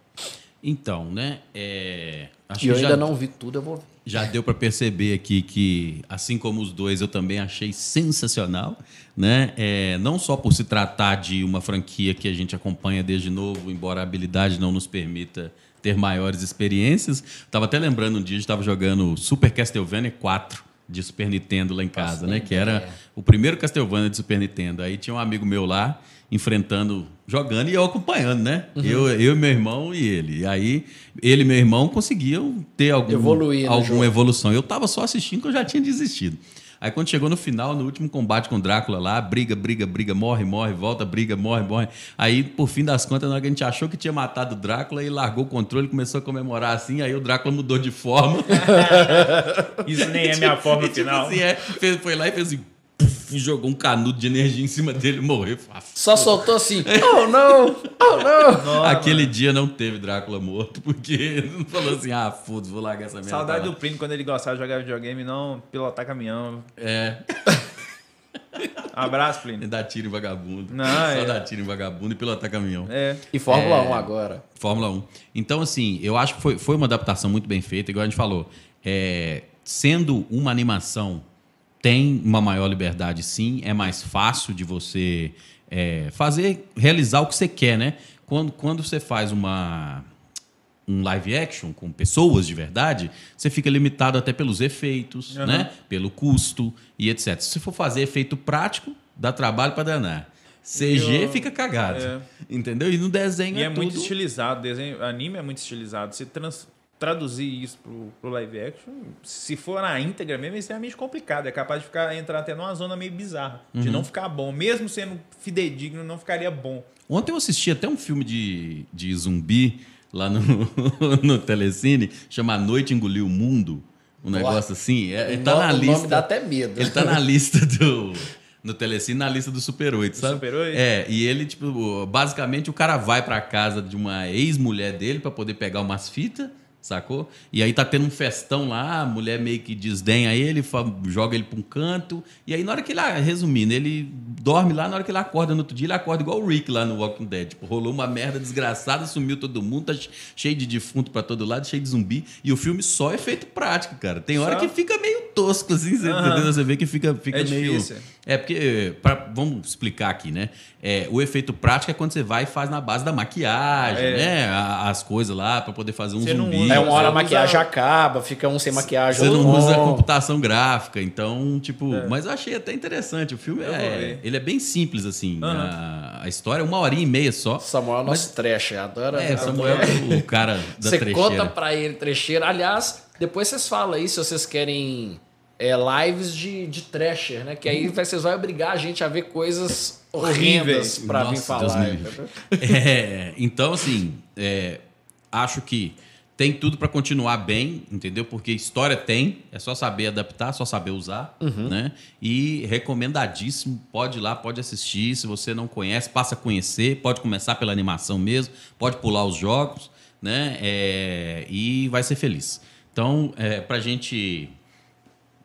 Então, né? É... Acho e eu ainda já, não vi tudo, eu vou ver. Já deu para perceber aqui que, assim como os dois, eu também achei sensacional, né? É, não só por se tratar de uma franquia que a gente acompanha desde novo, embora a habilidade não nos permita ter maiores experiências. Estava até lembrando um dia, a gente estava jogando Super Castlevania 4 de Super Nintendo lá em casa, Nossa, né? Que era o primeiro Castlevania de Super Nintendo. Aí tinha um amigo meu lá enfrentando, jogando e eu acompanhando, né? Uhum. Eu, eu, meu irmão e ele. E aí ele e meu irmão conseguiam ter algum, Evoluir alguma evolução. Eu estava só assistindo que eu já tinha desistido. Aí quando chegou no final, no último combate com Drácula lá, briga, briga, briga, morre, morre, volta, briga, morre, morre. Aí, por fim das contas, na hora que a gente achou que tinha matado o Drácula, ele largou o controle, começou a comemorar assim, aí o Drácula mudou de forma. Isso nem é minha forma tipo, final. Assim, é, foi lá e fez assim e jogou um canudo de energia em cima dele e morreu. Só soltou assim, oh não, oh não. Aquele dia não teve Drácula morto, porque não falou assim, ah, foda-se, vou largar essa merda. Saudade do Plínio quando ele gostava de jogar videogame e não pilotar caminhão. É. Abraço, Plínio. E dar tiro em vagabundo. Não, Só é. dar tiro em vagabundo e pilotar caminhão. É. E Fórmula é... 1 agora. Fórmula 1. Então, assim, eu acho que foi, foi uma adaptação muito bem feita, igual a gente falou. É, sendo uma animação tem uma maior liberdade, sim. É mais fácil de você é, fazer, realizar o que você quer, né? Quando, quando você faz uma, um live action com pessoas de verdade, você fica limitado até pelos efeitos, uhum. né? Pelo custo e etc. Se você for fazer efeito prático, dá trabalho para danar. CG eu, fica cagado. É. Entendeu? E no desenho e é, é muito estilizado. Desenho, anime é muito estilizado. Você trans, traduzir isso pro, pro live action, se for na íntegra mesmo, é extremamente complicado. É capaz de ficar entrar até numa zona meio bizarra, uhum. de não ficar bom. Mesmo sendo fidedigno, não ficaria bom. Ontem eu assisti até um filme de, de zumbi lá no, no Telecine, chama A Noite Engoliu o Mundo. Um negócio assim. É, ele tá na lista. O nome dá até medo. Ele tá na lista do. No Telecine, na lista do Super 8, sabe? Super 8? É, e ele, tipo, basicamente o cara vai pra casa de uma ex-mulher dele para poder pegar umas fitas sacou? E aí tá tendo um festão lá, a mulher meio que desdenha ele, joga ele pra um canto. E aí, na hora que ele, ah, resumindo, ele dorme lá, na hora que ele acorda no outro dia, ele acorda igual o Rick lá no Walking Dead. Tipo, rolou uma merda desgraçada, sumiu todo mundo, tá cheio de defunto pra todo lado, cheio de zumbi. E o filme só é feito prático, cara. Tem hora só? que fica meio tosco, assim, você, uhum. você vê que fica, fica é meio. Difícil. É, porque, pra, vamos explicar aqui, né? É, o efeito prático é quando você vai e faz na base da maquiagem, é. né? As coisas lá para poder fazer um você zumbi. Não, é uma hora a maquiagem usa... acaba, fica um sem maquiagem. Você não bom. usa computação gráfica, então, tipo. É. Mas eu achei até interessante. O filme é, ele é bem simples, assim. Uhum. A, a, história é uma horinha e meia só. Samuel é mas... nosso trash, adora. É, Samuel é o cara da você trecheira. Você conta pra ele trecheira. Aliás, depois vocês falam aí se vocês querem é, lives de, de trasher, né? Que aí uhum. vocês vão obrigar a gente a ver coisas horríveis para vir falar. É, então, assim, é, acho que tem tudo para continuar bem, entendeu? Porque história tem, é só saber adaptar, só saber usar, uhum. né? E recomendadíssimo, pode ir lá, pode assistir. Se você não conhece, passa a conhecer. Pode começar pela animação mesmo, pode pular os jogos, né? É, e vai ser feliz. Então, é, para a gente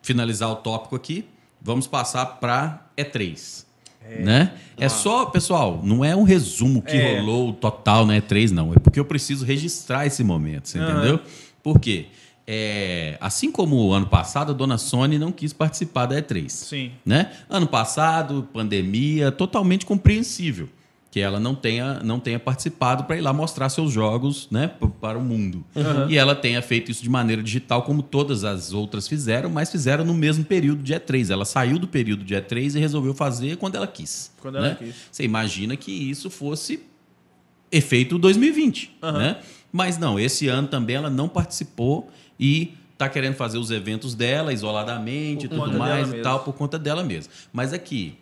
finalizar o tópico aqui, vamos passar para E3. É, né? é só, pessoal, não é um resumo que é. rolou total na E3, não. É porque eu preciso registrar esse momento, você entendeu? Por quê? É, assim como o ano passado, a dona Sony não quis participar da E3. Sim. Né? Ano passado, pandemia, totalmente compreensível que ela não tenha, não tenha participado para ir lá mostrar seus jogos né, para o mundo. Uhum. E ela tenha feito isso de maneira digital, como todas as outras fizeram, mas fizeram no mesmo período de E3. Ela saiu do período de E3 e resolveu fazer quando ela quis. Quando né? ela quis. Você imagina que isso fosse efeito 2020. Uhum. Né? Mas não, esse ano também ela não participou e está querendo fazer os eventos dela isoladamente e tudo mais e tal, por conta dela mesma. Mas aqui,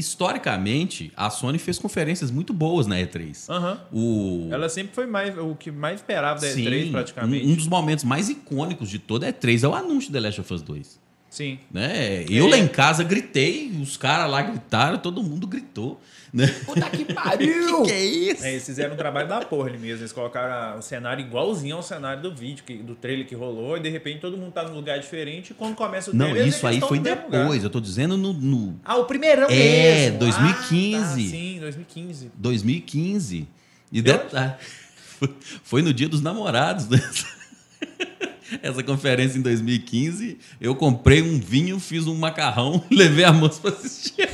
historicamente, a Sony fez conferências muito boas na E3. Uhum. O... Ela sempre foi mais o que mais esperava da Sim, E3, praticamente. Um, um, dos momentos mais icônicos de toda a E3 é o anúncio de The Last of Us 2. Sim. Né? Eu é. lá em casa gritei, os caras lá gritaram, todo mundo gritou. Né? Puta que pariu! que, que é isso? É, eles fizeram um trabalho da porra ali mesmo. Eles colocaram o cenário igualzinho ao cenário do vídeo, que, do trailer que rolou, e de repente todo mundo tá num lugar diferente. E quando começa o trailer. Não, isso aí foi depois. Lugar. Eu tô dizendo no, no. Ah, o primeirão é, mesmo. É, 2015. Ah, tá, sim, 2015. 2015. E detalhe. Foi no dia dos namorados, né? Essa conferência em 2015, eu comprei um vinho, fiz um macarrão, levei a moça para assistir.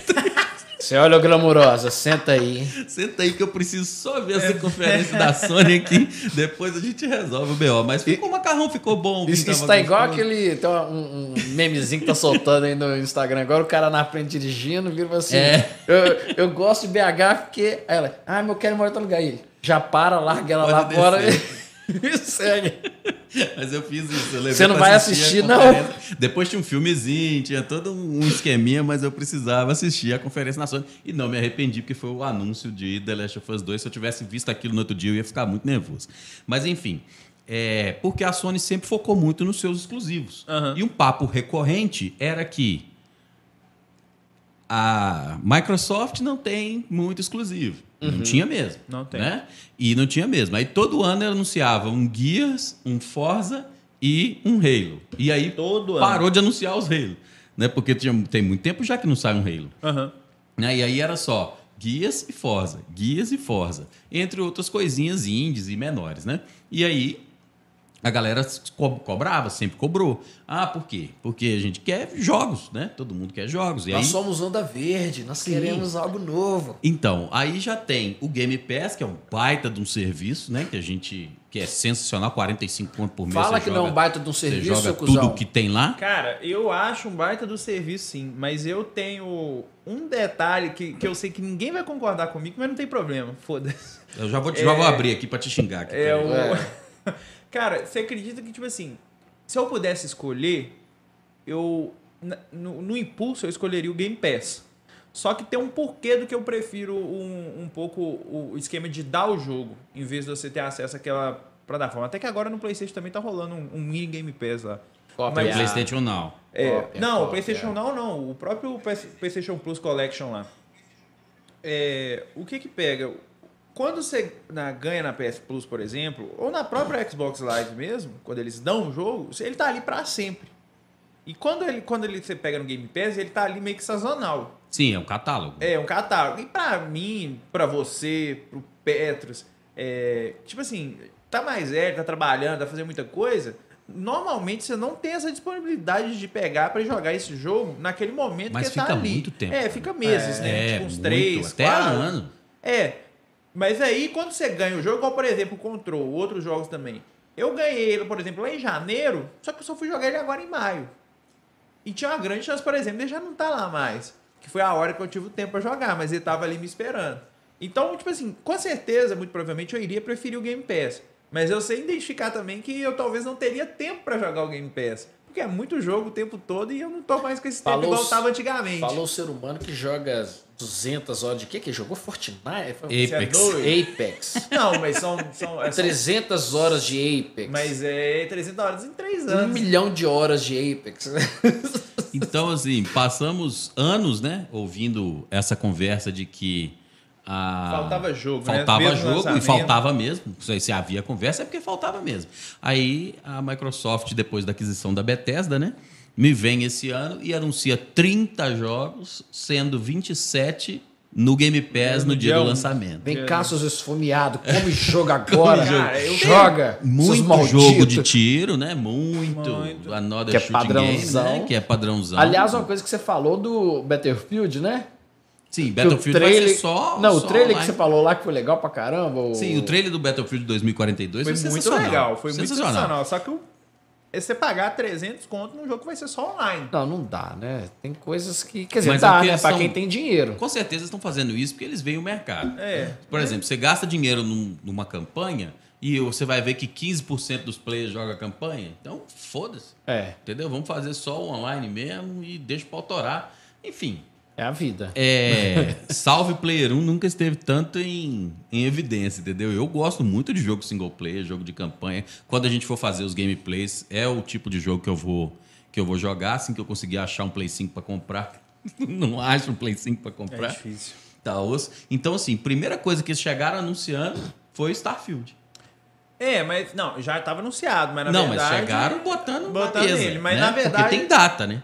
Você olha, glamurosa, senta aí. Senta aí que eu preciso só ver essa conferência da Sony aqui. Depois a gente resolve o BO. Mas ficou, o macarrão ficou bom. Isso está igual aquele. Tem um, um, memezinho que tá soltando aí no Instagram. Agora o cara na frente dirigindo vira assim. É. Eu, eu gosto de BH porque. Ela, ah, mas eu quero morar em outro lugar. aí. já para, larga ela Pode lá descer. fora e segue. Mas eu fiz isso. Eu Você não vai assistir, não? Depois tinha um filmezinho, tinha todo um esqueminha, mas eu precisava assistir a conferência na Sony. E não me arrependi, porque foi o anúncio de The Last of Us 2. Se eu tivesse visto aquilo no outro dia, eu ia ficar muito nervoso. Mas enfim. É, porque a Sony sempre focou muito nos seus exclusivos. Uhum. E um papo recorrente era que a Microsoft não tem muito exclusivo. Uhum. Não tinha mesmo. Não tem. Né? E não tinha mesmo. Aí todo ano ela anunciava um Gears, um Forza e um Halo. E aí todo parou ano. de anunciar os Halo. Né? Porque tinha, tem muito tempo já que não sai um Halo. Uhum. Né? E aí era só Guias e Forza, Guias e Forza, entre outras coisinhas indies e menores, né? E aí a galera co cobrava, sempre cobrou. Ah, por quê? Porque a gente quer jogos, né? Todo mundo quer jogos. E nós aí... somos onda verde, nós Sim. queremos algo novo. Então, aí já tem o Game Pass, que é um baita de um serviço, né? Que a gente. que é sensacional, 45 pontos por mês. Fala que joga, não é um baita de um serviço, você joga tudo que tem lá. Cara, eu acho um baita do serviço, sim. Mas eu tenho um detalhe que, que eu sei que ninguém vai concordar comigo, mas não tem problema. Foda-se. Eu já vou, é... já vou abrir aqui pra te xingar. Aqui, é o. É. Cara, você acredita que, tipo assim, se eu pudesse escolher, eu. No, no, impulso eu escolheria o Game Pass. Só que tem um porquê do que eu prefiro um, um pouco o esquema de dar o jogo, em vez de você ter acesso àquela plataforma. Até que agora no PlayStation também tá rolando um, um mini Game Pass lá. Cópia. Mas, PlayStation não. É, cópia, não, o PlayStation não, não. O próprio PlayStation Plus Collection lá. É, o que que pega? Quando você na, ganha na PS Plus, por exemplo, ou na própria Xbox Live mesmo, quando eles dão o jogo, ele tá ali para sempre. E quando ele, quando ele você pega no Game Pass, ele tá ali meio que sazonal. Sim, é um catálogo. É, um catálogo. E para mim, para você, pro Petros, é, tipo assim, tá mais velho, tá trabalhando, tá fazendo muita coisa, normalmente você não tem essa disponibilidade de pegar para jogar esse jogo naquele momento Mas que tá ali. Mas fica muito tempo. É, fica meses, é, né? Tipo uns três, até quatro. ano. É, mas aí, quando você ganha o jogo, igual por exemplo o Control, outros jogos também. Eu ganhei ele, por exemplo, lá em janeiro, só que eu só fui jogar ele agora em maio. E tinha uma grande chance, por exemplo, ele já não tá lá mais. Que foi a hora que eu tive o tempo para jogar, mas ele tava ali me esperando. Então, tipo assim, com certeza, muito provavelmente, eu iria preferir o Game Pass. Mas eu sei identificar também que eu talvez não teria tempo para jogar o Game Pass. Porque é muito jogo o tempo todo e eu não tô mais com esse falou, tempo igual eu tava antigamente. Falou o ser humano que joga 200 horas de quê? Que jogou Fortnite? Apex. Apex. Não, mas são... são é, 300 horas de Apex. Mas é 300 horas em 3 anos. Um milhão de horas de Apex. Então, assim, passamos anos, né, ouvindo essa conversa de que a... Faltava jogo, Faltava né? jogo e faltava mesmo. Se havia conversa é porque faltava mesmo. Aí a Microsoft, depois da aquisição da Bethesda, né? Me vem esse ano e anuncia 30 jogos, sendo 27 no Game Pass no, no dia, dia do lançamento. Vem cá, seus esfomeados, come jogo agora. Cara, joga. Muito jogo de tiro, né? Muito. Muito. Another que é padrãozão. Game, né? Que é padrãozão. Aliás, uma coisa que você falou do Battlefield, né? Sim, Battlefield trailer... vai ser só. Não, só o trailer online. que você falou lá que foi legal pra caramba. Sim, o trailer do Battlefield 2042 foi, foi muito legal. Foi muito sensacional. Só que o é você pagar 300 conto num jogo que vai ser só online. Não, não dá, né? Tem coisas que. Quer dizer, Mas dá, é né? Pra quem tem dinheiro. Com certeza estão fazendo isso porque eles veem o mercado. É. Por exemplo, você gasta dinheiro num, numa campanha e você vai ver que 15% dos players joga a campanha. Então, foda-se. É. Entendeu? Vamos fazer só o online mesmo e deixa pra autorar. Enfim, é a vida. É, salve Player 1 nunca esteve tanto em, em evidência, entendeu? Eu gosto muito de jogo single player, jogo de campanha. Quando a gente for fazer os gameplays, é o tipo de jogo que eu vou que eu vou jogar assim que eu conseguir achar um Play 5 para comprar. não acho um Play 5 para comprar. É difícil. Tá osso. Então, assim, primeira coisa que eles chegaram anunciando foi Starfield. É, mas não, já estava anunciado, mas na não, verdade. Não, mas chegaram botando, botando mesa, ele, mas né? na verdade. Porque tem data, né?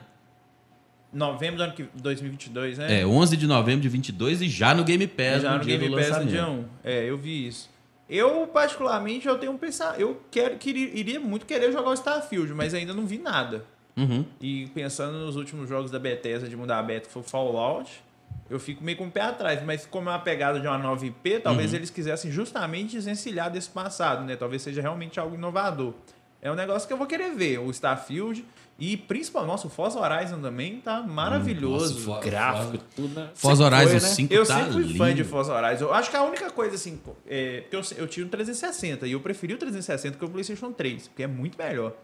Novembro do ano que 2022, né? É, 11 de novembro de 22 e já no Game Pass já no, no Game Pass no dia 1. É, eu vi isso. Eu, particularmente, eu tenho um pensar. Eu quero, queria, iria muito querer jogar o Starfield, mas ainda não vi nada. Uhum. E pensando nos últimos jogos da Bethesda de mudar aberto, que foi o Fallout, eu fico meio com o pé atrás. Mas como é uma pegada de uma nova IP, talvez uhum. eles quisessem justamente desencilhar desse passado, né? Talvez seja realmente algo inovador. É um negócio que eu vou querer ver. O Starfield e principalmente, nossa, o Forza Horizon também tá maravilhoso. Hum, nossa, gráfico, tudo. Né? Forza Horizon foi, né? 5 Eu tá sempre fui lindo. fã de Forza Horizon. Eu acho que a única coisa, assim, é, eu, eu tinha um 360 e eu preferi o 360 que o PlayStation 3, porque é muito melhor.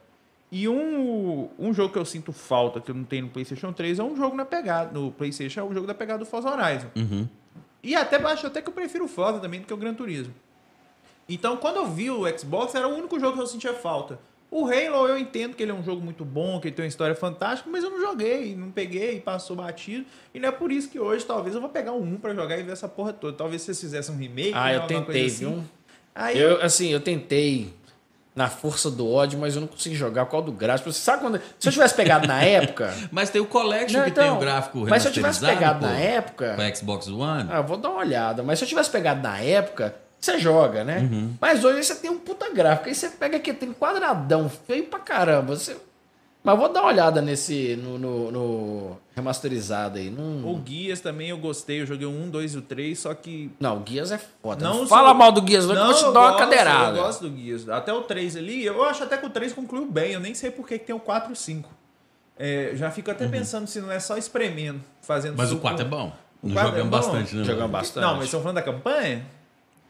E um, um jogo que eu sinto falta, que eu não tenho no PlayStation 3, é um jogo na pegada. No PlayStation é um jogo da pegada do Forza Horizon. Uhum. E até acho até que eu prefiro o Forza também do que o Gran Turismo. Então, quando eu vi o Xbox, era o único jogo que eu sentia falta. O Halo eu entendo que ele é um jogo muito bom, que ele tem uma história fantástica, mas eu não joguei, não peguei, passou batido. E não é por isso que hoje talvez eu vou pegar um 1 pra jogar e ver essa porra toda. Talvez se vocês fizessem um remake. Ah, né, eu tentei, assim. viu? Aí... Eu, assim, eu tentei na força do ódio, mas eu não consegui jogar qual do gráfico. Você sabe quando. Se eu tivesse pegado na época. mas tem o Collection não, que então, tem o gráfico Mas se eu tivesse pegado pô, na época. Com Xbox One. Ah, vou dar uma olhada. Mas se eu tivesse pegado na época, você joga, né? Uhum. Mas hoje você tem um puta gráfico. Aí você pega aqui, tem quadradão, feio pra caramba. Você... Mas vou dar uma olhada nesse. no, no, no remasterizado aí. Num... O Guias também eu gostei. Eu joguei o 1, 2 e o 3, só que. Não, o Guias é foda. Não, não fala sou... mal do Guias, não, eu vou te dar uma gosto, cadeirada. Eu gosto do Guias. Até o 3 ali, eu acho até que o 3 concluiu bem. Eu nem sei por que tem o 4 e o 5. É, já fico até uhum. pensando se não é só espremendo, fazendo Mas suco. o 4 é bom. O jogamos é bastante, né? Jogamos bastante. Não, mas estão falando da campanha?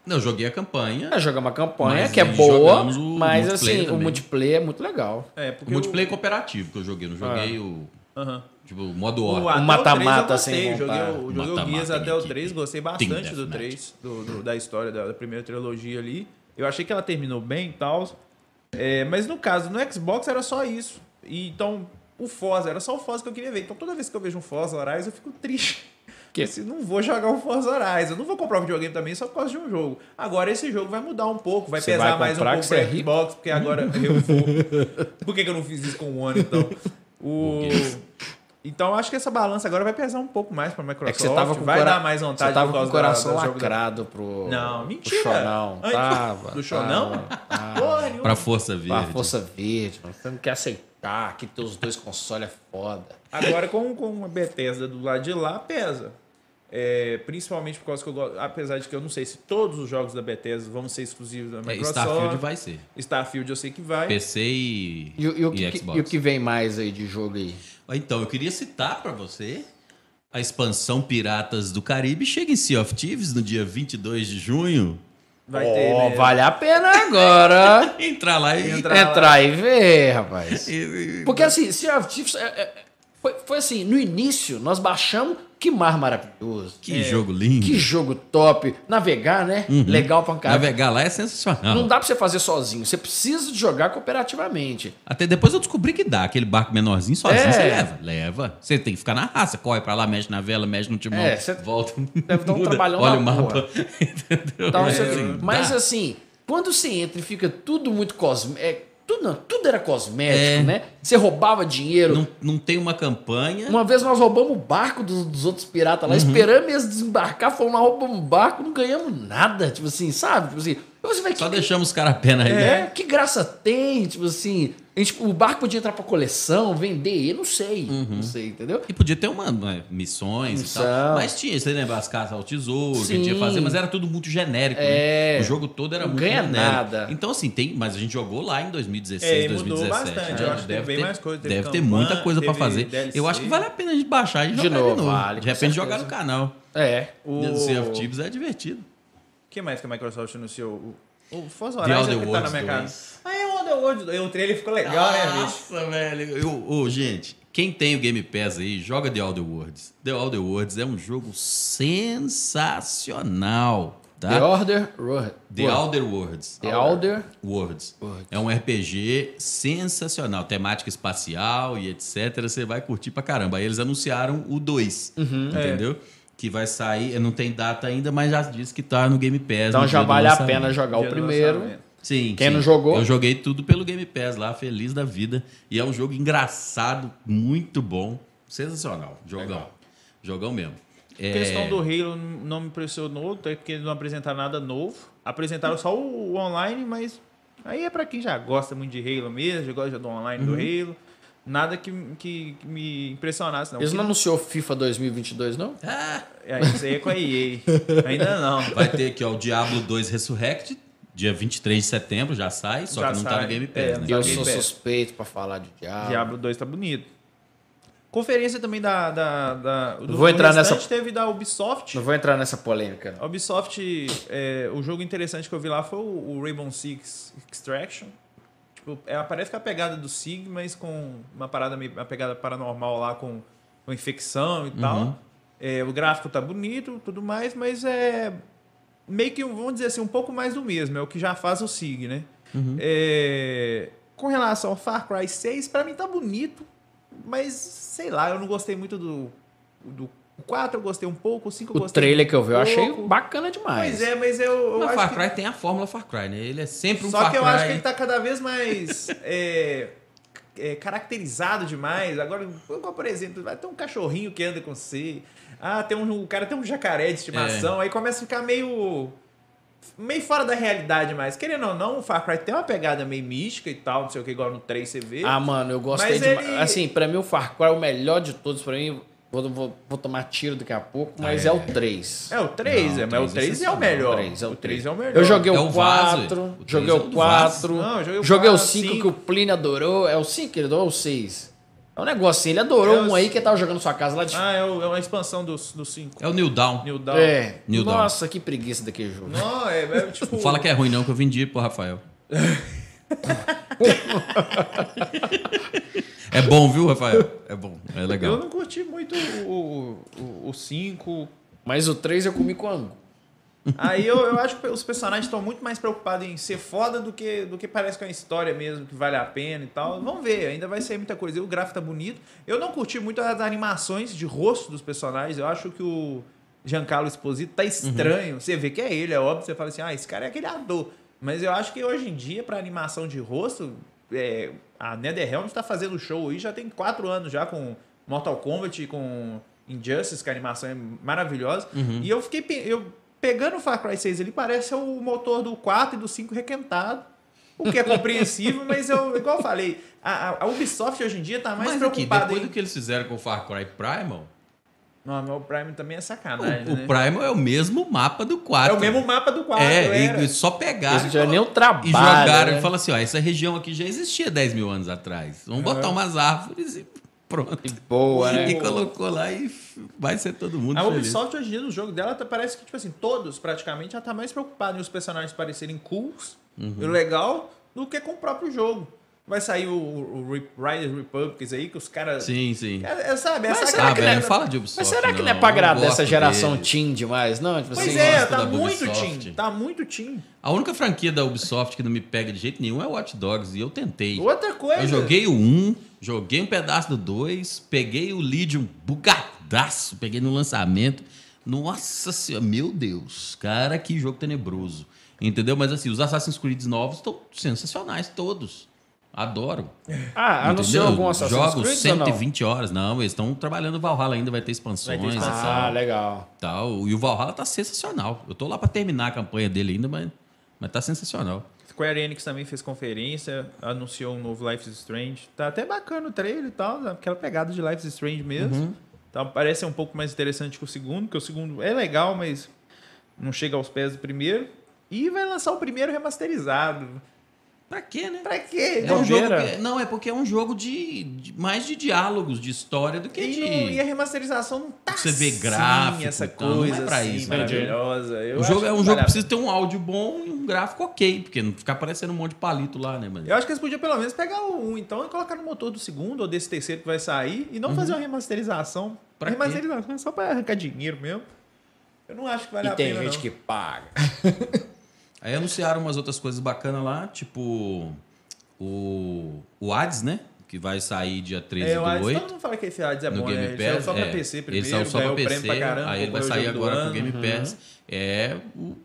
Não, eu joguei a campanha. É, jogar uma campanha que é boa, o mas assim, o também. multiplayer é muito legal. É, porque O multiplayer cooperativo que eu joguei. Não joguei Ah. o. Aham. Tipo, o modo O hora. mata-mata o 3 eu sem gostei. Joguei, vontade. o- joguei o Mata-mata Guias em até o equipe. 3, gostei bastante do Deathmatch. 3, do, do- da história da, da primeira trilogia ali. Eu achei que ela terminou bem e tal. É, mas no caso, no Xbox era só isso. E, então, o Forza, era só o Forza que eu queria ver. Então toda vez que eu vejo um Forza Horizon, eu fico triste. Porque assim, não vou jogar um Forza Horizon. Eu não vou comprar um videogame também só por causa de um jogo. Agora esse jogo vai mudar um pouco, vai Você pesar vai mais um pouco você é pra Xbox, porque agora eu vou. Por que, que eu não fiz isso com o One, então? O... Então acho que essa balança agora vai pesar um pouco mais pra Microsoft. É que você tava com vai cora- dar mais vontade Você tava por com causa o coração da, da jogo da- lacrado pro. Não, mentira. Pro Chonão. Antes- Tava. Do Chonão? tava, tava. Porra nenhuma. Pra Força Verde. Pra Força Verde, mano. Você não quer aceitar que teus dois consoles é foda. Agora, com, com uma Bethesda do lado de lá, pesa. É, principalmente por causa que eu gosto. Apesar de que eu não sei se todos os jogos da Bethesda vão ser exclusivos da É, Microsoft. Starfield vai ser. Starfield eu sei que vai. PC e, E, o- e o e que, Xbox. e o que vem mais aí de jogo aí? Então, eu queria citar pra você a expansão Piratas do Caribe. Chega em Sea of Thieves no dia 22 de junho. Vai Ó, ter. né? Vale a pena agora Entrar lá e... Entra- lá. entrar e ver, rapaz. Porque assim, Sea of Thieves é- é- foi, foi assim, no início nós baixamos, que mar maravilhoso. Que jogo lindo. Que jogo top. Navegar, né? Legal pra caralho. Navegar lá é sensacional. Não dá pra você fazer sozinho. Você precisa de jogar cooperativamente. Até depois eu descobri que dá. Aquele barco menorzinho sozinho É. você leva. Leva. Você tem que ficar na raça. Corre pra lá, mexe na vela, mexe no timão. É, você volta. deve dar um trabalhão Olha o mapa. Entendeu? Então, É, você- assim, mas dá. assim, quando você entra e fica tudo muito cosmético. Tudo, não, tudo era cosmético, É. né? Você roubava dinheiro. Não, não tem uma campanha. Uma vez nós roubamos o barco dos, dos outros piratas Uhum. lá, esperamos eles desembarcar, fomos lá, roubamos o barco, não ganhamos nada, tipo assim, sabe? Tipo assim, você vai Só que, deixamos os caras a pé na é, que graça tem, tipo assim, gente, o barco podia entrar pra coleção, vender, eu não sei, Uhum. não sei, entendeu? E podia ter uma, uma- missões e Missão. tal. Mas tinha, você lembra as caças ao tesouro, que a gente ia Sim. fazer, mas era tudo muito genérico. É. né? O jogo todo era Não muito ganha genérico. nada. Então, assim, tem. Mas a gente jogou lá em 2016, É, e mudou 2017. bastante. né? Eu acho que deve ter, mais coisa. Teve Deve ter campanha, muita coisa pra teve fazer. DLC. Eu acho que vale a pena a gente baixar e De jogar novo, de novo. vale, de repente jogar no canal. É. O... Sea of Thieves é divertido. O que mais que a Microsoft anunciou? O, Forza The Horizon é que tá na Worlds minha cara. 2. Ah, é o Worlds. dois. O trailer ficou legal, né, bicho? Nossa, velho. Eu, ô, gente, quem tem o Game Pass aí, joga The Outer Worlds. The Outer Worlds é um jogo sensacional. Tá? The Order The Outer Worlds. The Outer Worlds. É um RPG sensacional, temática espacial e etc. Você vai curtir pra caramba. Aí eles anunciaram o 2, uhum. entendeu? É. Que vai sair, não tem data ainda, mas já disse que tá no Game Pass. Então já vale a pena jogar o primeiro. Sim. Quem sim. não jogou? Eu joguei tudo pelo Game Pass lá, feliz da vida. E é um jogo engraçado, muito bom, sensacional. Jogão. Legal. Jogão mesmo. É... A questão do Halo não me impressionou, até porque não apresentaram nada novo. Apresentaram só o, online, mas aí é para quem já gosta muito de Halo mesmo, já gosta do online uhum. do Halo. Nada que, que, que, me impressionasse. Não. Eles não anunciou FIFA 2022, não? Ah, é, isso aí é com a EA. Ainda não. Vai ter aqui ó, o Diablo 2 Resurrect, dia 23 de setembro, já sai, só já que não sai. tá no Game Pass. É, né? Eu sou suspeito para falar de Diablo. Diablo 2 tá bonito. Conferência também da. da, da do, vou entrar nessa. teve da Ubisoft. Não vou entrar nessa polêmica. A Ubisoft, é, o jogo interessante que eu vi lá foi o, o Rainbow Six Extraction. Tipo, é, parece que é a pegada do SIG, mas com uma parada meio, uma pegada paranormal lá com, com infecção e uhum. tal. É, o gráfico tá bonito, tudo mais, mas é meio que, vamos dizer assim, um pouco mais do mesmo. É o que já faz o SIG, né? Uhum. É, com relação ao Far Cry 6, para mim tá bonito mas, sei lá, eu não gostei muito do. do o 4 eu gostei um pouco, o 5 eu o gostei. O trailer que eu vi eu achei bacana demais. Pois é, mas eu. eu mas Far Cry que... tem a fórmula Far Cry, né? Ele é sempre um Só Far Cry. Só que eu acho que ele tá cada vez mais. é, é, caracterizado demais. Agora, por exemplo, vai ter um cachorrinho que anda com você. Ah, tem um, o cara tem um jacaré de estimação. É. Aí começa a ficar meio meio fora da realidade mais. Querendo ou não, o Far Cry tem uma pegada meio mística e tal, não sei o que, igual no 3 você vê. Ah, mano, eu gostei de. Ele... Assim, pra mim o Far Cry é o melhor de todos, pra mim. Vou, vou, vou tomar tiro daqui a pouco, mas é, é o 3. É o 3, não, é, mas o 3 é, é o melhor. O 3 é o, 3 é o melhor. Eu joguei o, 4, joguei o 4, joguei o 5 que o Plínio adorou. É o 5 que ele adorou ou o 6? É um negócio assim, ele adorou é um aí que tava jogando sua casa lá de Ah, é, o, é uma expansão do 5. É o New Down. New Down. É. New Nossa, Down. que preguiça daquele jogo. Não, é, é tipo... Não fala que é ruim não, que eu vendi pro Rafael. é bom, viu, Rafael? É bom, é legal. Eu não curti muito o 5. Mas o 3 eu comi quando? Aí eu, eu acho que os personagens estão muito mais preocupados em ser foda do que, do que parece que é uma história mesmo, que vale a pena e tal. Vamos ver, ainda vai ser muita coisa. E o gráfico tá bonito. Eu não curti muito as animações de rosto dos personagens. Eu acho que o Giancarlo Esposito tá estranho. Uhum. Você vê que é ele, é óbvio. Você fala assim, ah, esse cara é aquele ator. Mas eu acho que hoje em dia, para animação de rosto, é, a NetherRealm está fazendo show aí já tem quatro anos já com Mortal Kombat, com Injustice, que a animação é maravilhosa. Uhum. E eu fiquei... Eu pegando o Far Cry 6, ele parece o motor do 4 e do 5 requentado. O que é compreensível, mas eu, igual eu falei, a, a Ubisoft hoje em dia está mais mas preocupada. Aqui, depois em... do que eles fizeram com o Far Cry Primal. Não, mas o Primal também é sacanagem. O, né? o Primal é o mesmo mapa do 4. É o mesmo mapa do 4. É, e só pegar. Isso já é nem o trabalho. E jogaram né? e falaram assim: ó, essa região aqui já existia 10 mil anos atrás. Vamos uhum. botar umas árvores e Pronto. Boa, né? E colocou lá e vai ser todo mundo A feliz. Ubisoft hoje em dia no jogo dela tá, parece que, tipo assim, todos praticamente já tá mais preocupado em os personagens parecerem cools uhum. e legal do que com o próprio jogo. Vai sair o, o Riders Republics aí, que os caras. Sim, sim. É, é sabe? Mas será que não é, fala de Ubisoft. Mas será que não, é pra agradar essa geração dele. teen demais? Não, tipo pois assim, é, tá muito teen. Tá muito teen. A única franquia da Ubisoft que não me pega de jeito nenhum é o Watch Dogs. E eu tentei. Outra coisa. Eu joguei o 1, joguei um pedaço do 2, peguei o Legion bugadaço, peguei no lançamento. Nossa senhora, meu Deus. Cara, que jogo tenebroso. Entendeu? Mas assim, os Assassin's Creed novos estão sensacionais todos. Adoro. Ah, anunciou algum Assassin's Jogos Creed 120 não? horas. Não, eles estão trabalhando o Valhalla ainda, vai ter expansões. Vai ter ah, legal. Tal. E o Valhalla tá sensacional. Eu tô lá para terminar a campanha dele ainda, mas, mas tá sensacional. Square Enix também fez conferência, anunciou um novo Life is Strange. Tá até bacana o trailer e tal, aquela pegada de Life is Strange mesmo. Uhum. Então, parece um pouco mais interessante que o segundo, porque o segundo é legal, mas não chega aos pés do primeiro. E vai lançar o primeiro remasterizado. Pra quê, né? Pra quê? É um jogo que, não, é porque é um jogo de, de, mais de diálogos, de história do que e de. Não, e a remasterização não tá Você vê gráfico, essa coisa não é pra assim, isso, maravilhosa. o jogo é um jogo que precisa ter um áudio bom e um gráfico ok, porque não ficar parecendo um monte de palito lá, né, mano? Eu acho que eles podiam pelo menos pegar o 1 então e colocar no motor do segundo ou desse terceiro que vai sair e não uhum. fazer uma remasterização. Pra remasterização quê? é só pra arrancar dinheiro mesmo. Eu não acho que vale e a tem pena. gente não. que paga. Aí anunciaram umas outras coisas bacanas lá, tipo o, o Hades, né? Que vai sair dia 13 É, do Hades, 8. todo mundo fala que esse Hades é bom, Game né? Ele saiu Pass. só pra é, PC primeiro, ele saiu só pra PC, pra caramba, aí ele vai sair agora pro. Game Pass. É o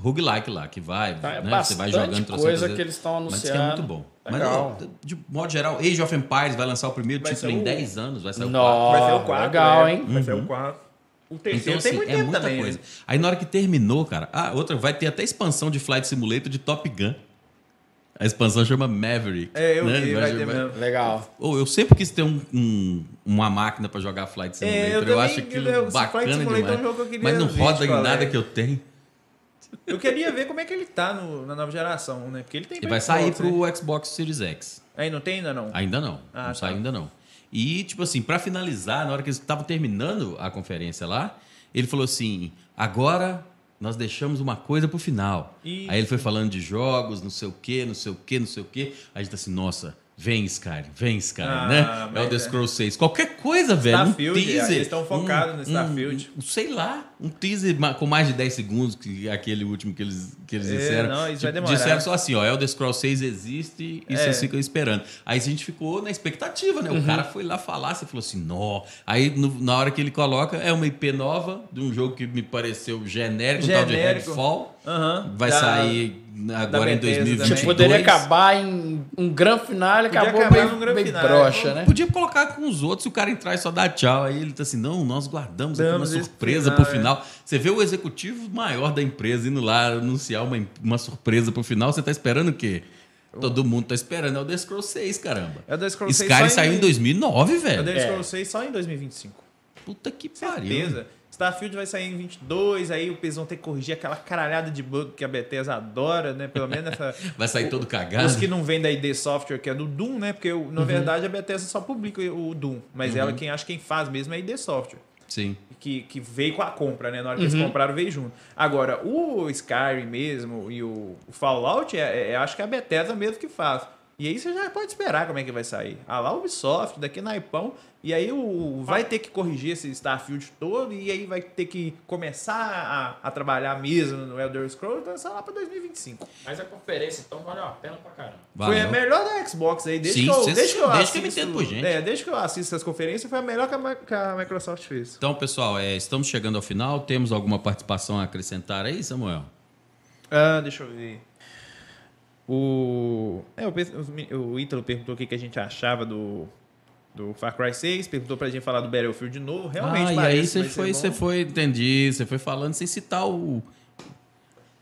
roguelike lá, que vai, Tá, é né? Você vai jogando coisa que eles estão Mas diz que é muito anunciando. bom. Legal. Mas, de modo geral, Age of Empires vai lançar o primeiro Vai título em o- 10 anos, vai sair o Nossa. 4. Vai ser o 4. legal, né? hein? Vai ser o 4. O terceiro Então, assim, tem muito é tempo muita também. coisa. né? Aí na hora que terminou, cara, ah, outra, vai ter até expansão de Flight Simulator de Top Gun. A expansão chama Maverick. É, eu né? vi, vai ter mesmo. Legal. Ô, eu sempre quis ter um, um- uma máquina pra jogar Flight Simulator. É, eu eu, acho aquilo eu- Flight bacana é um demais. jogo que eu queria Mas não roda em nada é. que eu tenho. Eu queria ver como é que ele tá no- na nova geração, né? Porque ele tem E pra vai sair Xbox, né? pro Xbox Series X. Aí não tem ainda não? Ainda não. Ah, não tá. sai ainda não. E, tipo assim, pra finalizar, na hora que eles estavam terminando a conferência lá, ele falou assim: agora nós deixamos uma coisa pro final. Ih. Aí ele foi falando de jogos, não sei o quê, não sei o quê, não sei o quê. Aí a gente tá assim, nossa. Vem, Skyrim, vem, Skyrim, Ah, né? mas Elder é. Scrolls 6. Qualquer coisa, velho. Um Starfield, teaser. eles estão focados no Starfield. Um, um- sei lá, um teaser com mais de 10 segundos, que aquele último que eles, que eles É, disseram. não, isso vai demorar. Disseram só assim, ó, Elder Scrolls 6 existe e É. vocês ficam esperando. Aí a gente ficou na expectativa, né? O cara foi lá falar, você falou assim, nó. Aí no- na hora que ele coloca, é uma IP nova de um jogo que me pareceu genérico, um tal de Genérico. Redfall. Aham. Vai Da- sair agora em Bethesda 2022. também. Poderia acabar em um grande final e acabou grande meio final. broxa, né? Podia colocar com os outros, se o cara entrar e só dar tchau. Aí ele tá assim, não, nós guardamos aqui uma surpresa final, pro é. final. Você vê o executivo maior da empresa indo lá anunciar uma, uma surpresa pro final, você tá esperando o quê? Todo mundo tá esperando. É o The Scrolls 6, caramba. É o The Scrolls 6 Skyrim saiu em 2009, É o velho. The É. Scrolls 6 só em 2025. Puta que pariu. Certeza. Starfield vai sair em 22, aí eles vão ter que corrigir aquela caralhada de bug que a Bethesda adora, né? Pelo menos essa... Vai sair o- todo cagado. Os que não vêm da ID Software, que é do Doom, né? Porque, Uhum. na verdade, a Bethesda só publica o Doom. Mas ela, quem acha quem faz mesmo é a ID Software. Sim. Que, que veio com a compra, né? Na hora que eles compraram, veio junto. Agora, o Skyrim mesmo e o, o Fallout, é, é- acho que é a Bethesda mesmo que faz. E aí você já pode esperar como é que vai sair. Ah lá, Ubisoft, daqui na Ipão. E aí o, vai ter que corrigir esse Starfield todo. E aí vai ter que começar a, a trabalhar mesmo no Elder Scrolls. Então, sei lá pra 2025. Mas a conferência, então, valeu a pena pra caramba. Foi a Valeu. melhor da Xbox aí. Desde Sim, que eu, desde que eu desde que eu me assisto- entendo por gente. É, desde que eu assisto essas conferências, foi a melhor que a, que a Microsoft fez. Então, pessoal, é, estamos chegando ao final. Temos alguma participação a acrescentar aí, Samuel? Ah, deixa eu ver. O, é, o, o Ítalo perguntou o que, que a gente achava do, do Far Cry 6, perguntou pra gente falar do Battlefield de novo. Realmente, ah, e parece aí que você foi, você foi, entendi, você foi falando sem citar o.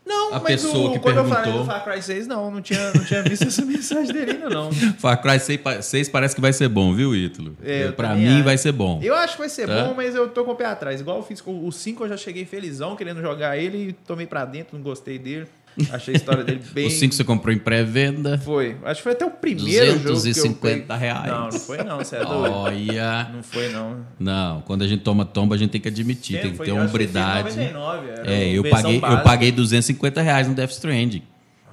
Não, a mas pessoa o, que quando eu falei perguntou. do Far Cry 6, não, não tinha, não tinha visto essa mensagem dele ainda, não. Far Cry 6, pa- 6 parece que vai ser bom, viu, Ítalo? É, pra mim acho. vai ser bom. Eu acho que vai ser Tá. bom, mas eu tô com o pé atrás. Igual eu fiz com o 5, eu já cheguei felizão, querendo jogar ele e tomei pra dentro, não gostei dele. Achei a história dele bem... O 5 você comprou em pré-venda. Foi. Acho que foi até o primeiro jogo que eu 250 peguei. reais. Não, não foi não, você é doido. Olha. Não foi não. Não, quando a gente toma tomba, a gente tem que admitir, tem que Foi- ter hombridade. 99, era É, eu paguei, eu paguei 250 reais no Death Stranding.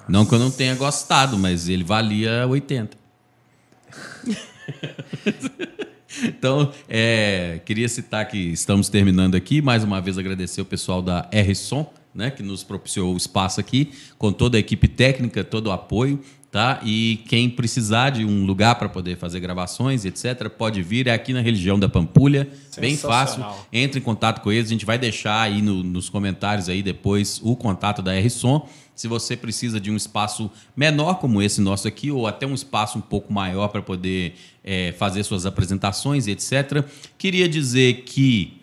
Não que eu não tenha gostado, mas ele valia 80. então, é, queria citar que estamos terminando aqui. Mais uma vez agradecer o pessoal da R-Som, né, que nos propiciou o espaço aqui, com toda a equipe técnica, todo o apoio. Tá? E quem precisar de um lugar para poder fazer gravações, etc., pode vir. É aqui na região da Pampulha. Bem fácil. Entre em contato com eles. A gente vai deixar aí no- nos comentários aí depois o contato da R-Som. Se você precisa de um espaço menor como esse nosso aqui, ou até um espaço um pouco maior para poder é, fazer suas apresentações, etc. Queria dizer que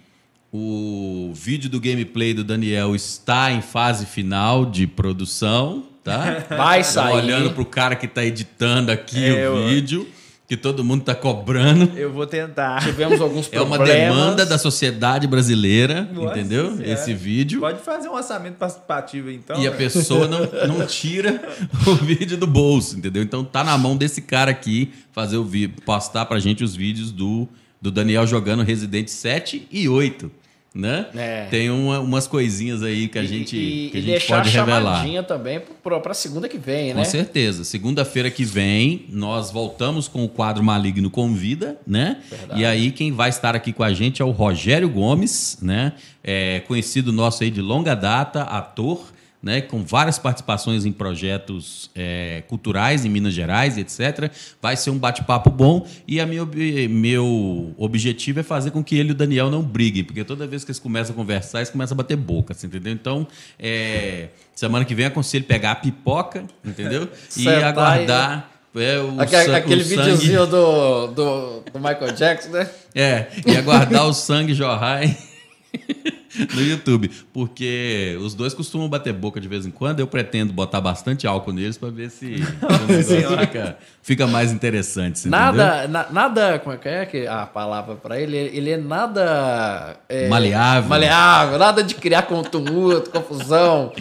o vídeo do gameplay do Daniel está em fase final de produção, tá? Vai Tô sair. olhando pro cara que está editando aqui É, o eu- vídeo, que todo mundo está cobrando. Eu vou tentar. Tivemos alguns É uma problemas. demanda da sociedade brasileira, Nossa entendeu? Senhora. Esse vídeo. Pode fazer um orçamento participativo, então. E a né? pessoa não, não tira o vídeo do bolso, entendeu? Então tá na mão desse cara aqui fazer o vídeo, postar pra gente os vídeos do, do Daniel jogando Resident 7 e 8. Né? É. Tem uma, umas coisinhas aí que a gente, e, que a gente pode revelar. E também para segunda que vem, né? Com certeza. Segunda-feira que vem, nós voltamos com o quadro Maligno Convida, né? Verdade. E aí quem vai estar aqui com a gente é o Rogério Gomes, né? É, conhecido nosso aí de longa data, ator, né, com várias participações em projetos é, culturais em Minas Gerais, etc. Vai ser um bate-papo bom e a minha, meu objetivo é fazer com que ele e o Daniel não briguem, porque toda vez que eles começam a conversar, eles começam a bater boca, assim, entendeu? Então, é, semana que vem aconselho pegar a pipoca, entendeu? e aguardar. É, o aquele, aquele videozinho do, do, do Michael Jackson, né? É, e aguardar o sangue jorrar. no YouTube. Porque os dois costumam bater boca de vez em quando. Eu pretendo botar bastante álcool neles para ver se fica, fica, mais interessante. Nada, na, nada, como é que é que a palavra para ele? Ele é nada. É, maleável. Maleável, nada de criar contumulto, confusão.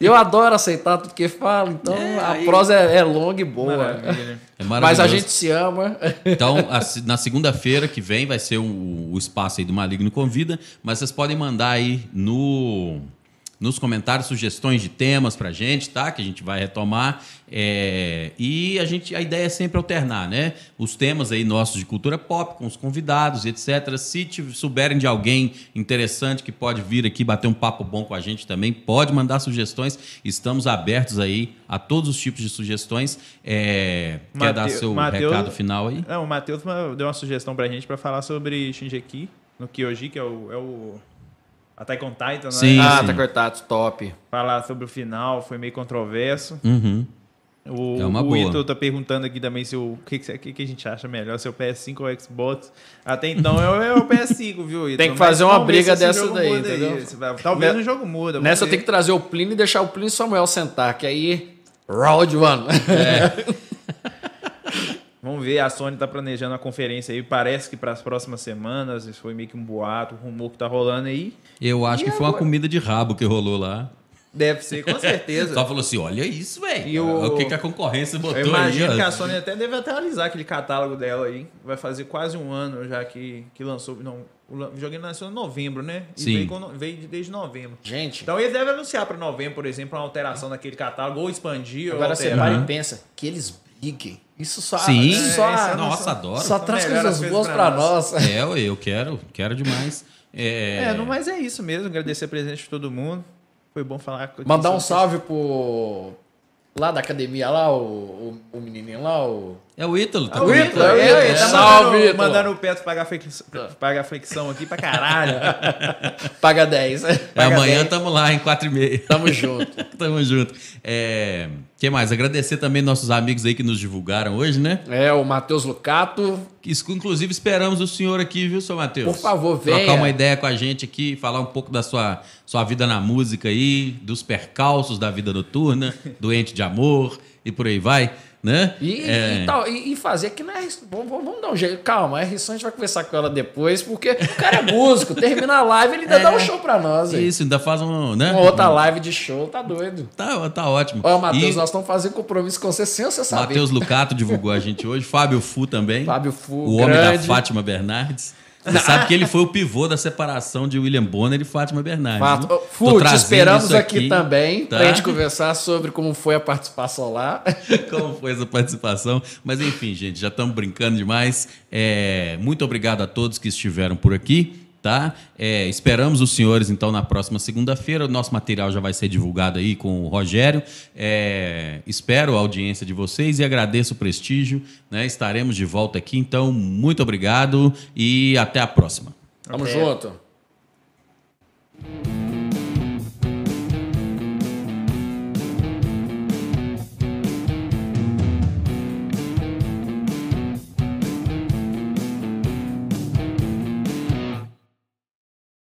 Eu adoro aceitar tudo que fala, então é, a aí... prosa é, é longa e boa. Maravilha. É Mas a gente se ama. Então, a, na segunda-feira que vem vai ser o, o espaço aí do Maligno Convida, mas vocês podem mandar aí no nos comentários sugestões de temas para a gente, tá? Que a gente vai retomar. É, e a gente, a ideia é sempre alternar, né? Os temas aí nossos de cultura pop com os convidados, etc. Se souberem de alguém interessante que pode vir aqui bater um papo bom com a gente também, pode mandar sugestões. Estamos abertos aí a todos os tipos de sugestões. É, quer dar seu Mateus, recado final aí? Não, o Matheus deu uma sugestão para a gente para falar sobre Shinjeki no Kyoji, que é o, é o Attack on Titan, sim, né? Ah, Attack on Titan, top. Falar sobre o final, foi meio controverso. Uhum. O, é uma o boa. Ito tá perguntando aqui também se o que, que, que a gente acha melhor, se é o PS5 ou o Xbox. Até então é, é o PS5, viu, Ito? Tem que fazer uma briga dessa daí, entendeu? Aí. Talvez o jogo muda. Nessa eu tenho que trazer o Plínio e deixar o Plínio e o Samuel sentar, que aí... Round one. É. Vamos ver, a Sony está planejando a conferência aí, parece que para as próximas semanas, isso foi meio que um boato, um rumor que tá rolando aí. Eu acho e que agora? foi uma comida de rabo que rolou lá. Deve ser, com certeza. Só falou assim: olha isso, velho. O... o que, que a concorrência botou Eu imagino aí, que a Sony até deve atualizar aquele catálogo dela aí. Vai fazer quase um ano já que, que lançou. Não, o joguinho nasceu em novembro, né? E Sim. Veio, com, veio desde novembro. Gente. Então eles devem anunciar para novembro, por exemplo, uma alteração naquele catálogo, ou expandir. Agora ou você vai e pensa que eles isso só. Sim, só, é, nossa, adoro. Só traz coisas boas para nós. nós. É, eu quero, quero demais. É, é, não, mas é isso mesmo. Agradecer a presença de todo mundo. Foi bom falar. Mandar um salve pro. Lá da academia, lá, o, o, o menininho lá, o. É o Ítalo, tá? É o Ítalo, é, é, é, tá Salve, mandando, mandando o Petro pagar, flexão, pagar flexão aqui pra caralho. Paga 10. É, Paga amanhã 10. tamo lá em 4 e meia. Tamo junto. tamo junto. É, que mais? Agradecer também nossos amigos aí que nos divulgaram hoje, né? É, o Matheus Lucato. Inclusive, esperamos o senhor aqui, viu, seu Matheus? Por favor, venha. Trocar uma ideia com a gente aqui, falar um pouco da sua, sua vida na música aí, dos percalços da vida noturna, doente de amor e por aí vai né? E, é... e, tal, e, fazer que não é. Vamos, vamos, dar um jeito. Calma, a RSON a gente vai conversar com ela depois, porque o cara é músico, termina a live, ele ainda é, dá um show pra nós. Isso, ainda faz um. Né? Uma outra live de show, tá doido. Tá, tá ótimo. Olha, Matheus, nós estamos fazendo compromisso com você sem você saber. Matheus Lucato divulgou a gente hoje, Fábio Fu também. Fábio Fu. O grande. homem da Fátima Bernardes. Você sabe que ele foi o pivô da separação de William Bonner e Fátima Bernardes. Fato. Né? Fu, te esperamos aqui, aqui, também tá? para a gente conversar sobre como foi a participação lá. como foi essa participação. Mas enfim, gente, já estamos brincando demais. É, muito obrigado a todos que estiveram por aqui tá? É, esperamos os senhores, então, na próxima segunda-feira. O nosso material já vai ser divulgado aí com o Rogério. É, espero a audiência de vocês e agradeço o prestígio. Né? Estaremos de volta aqui, então, muito obrigado e até a próxima. Tamo junto.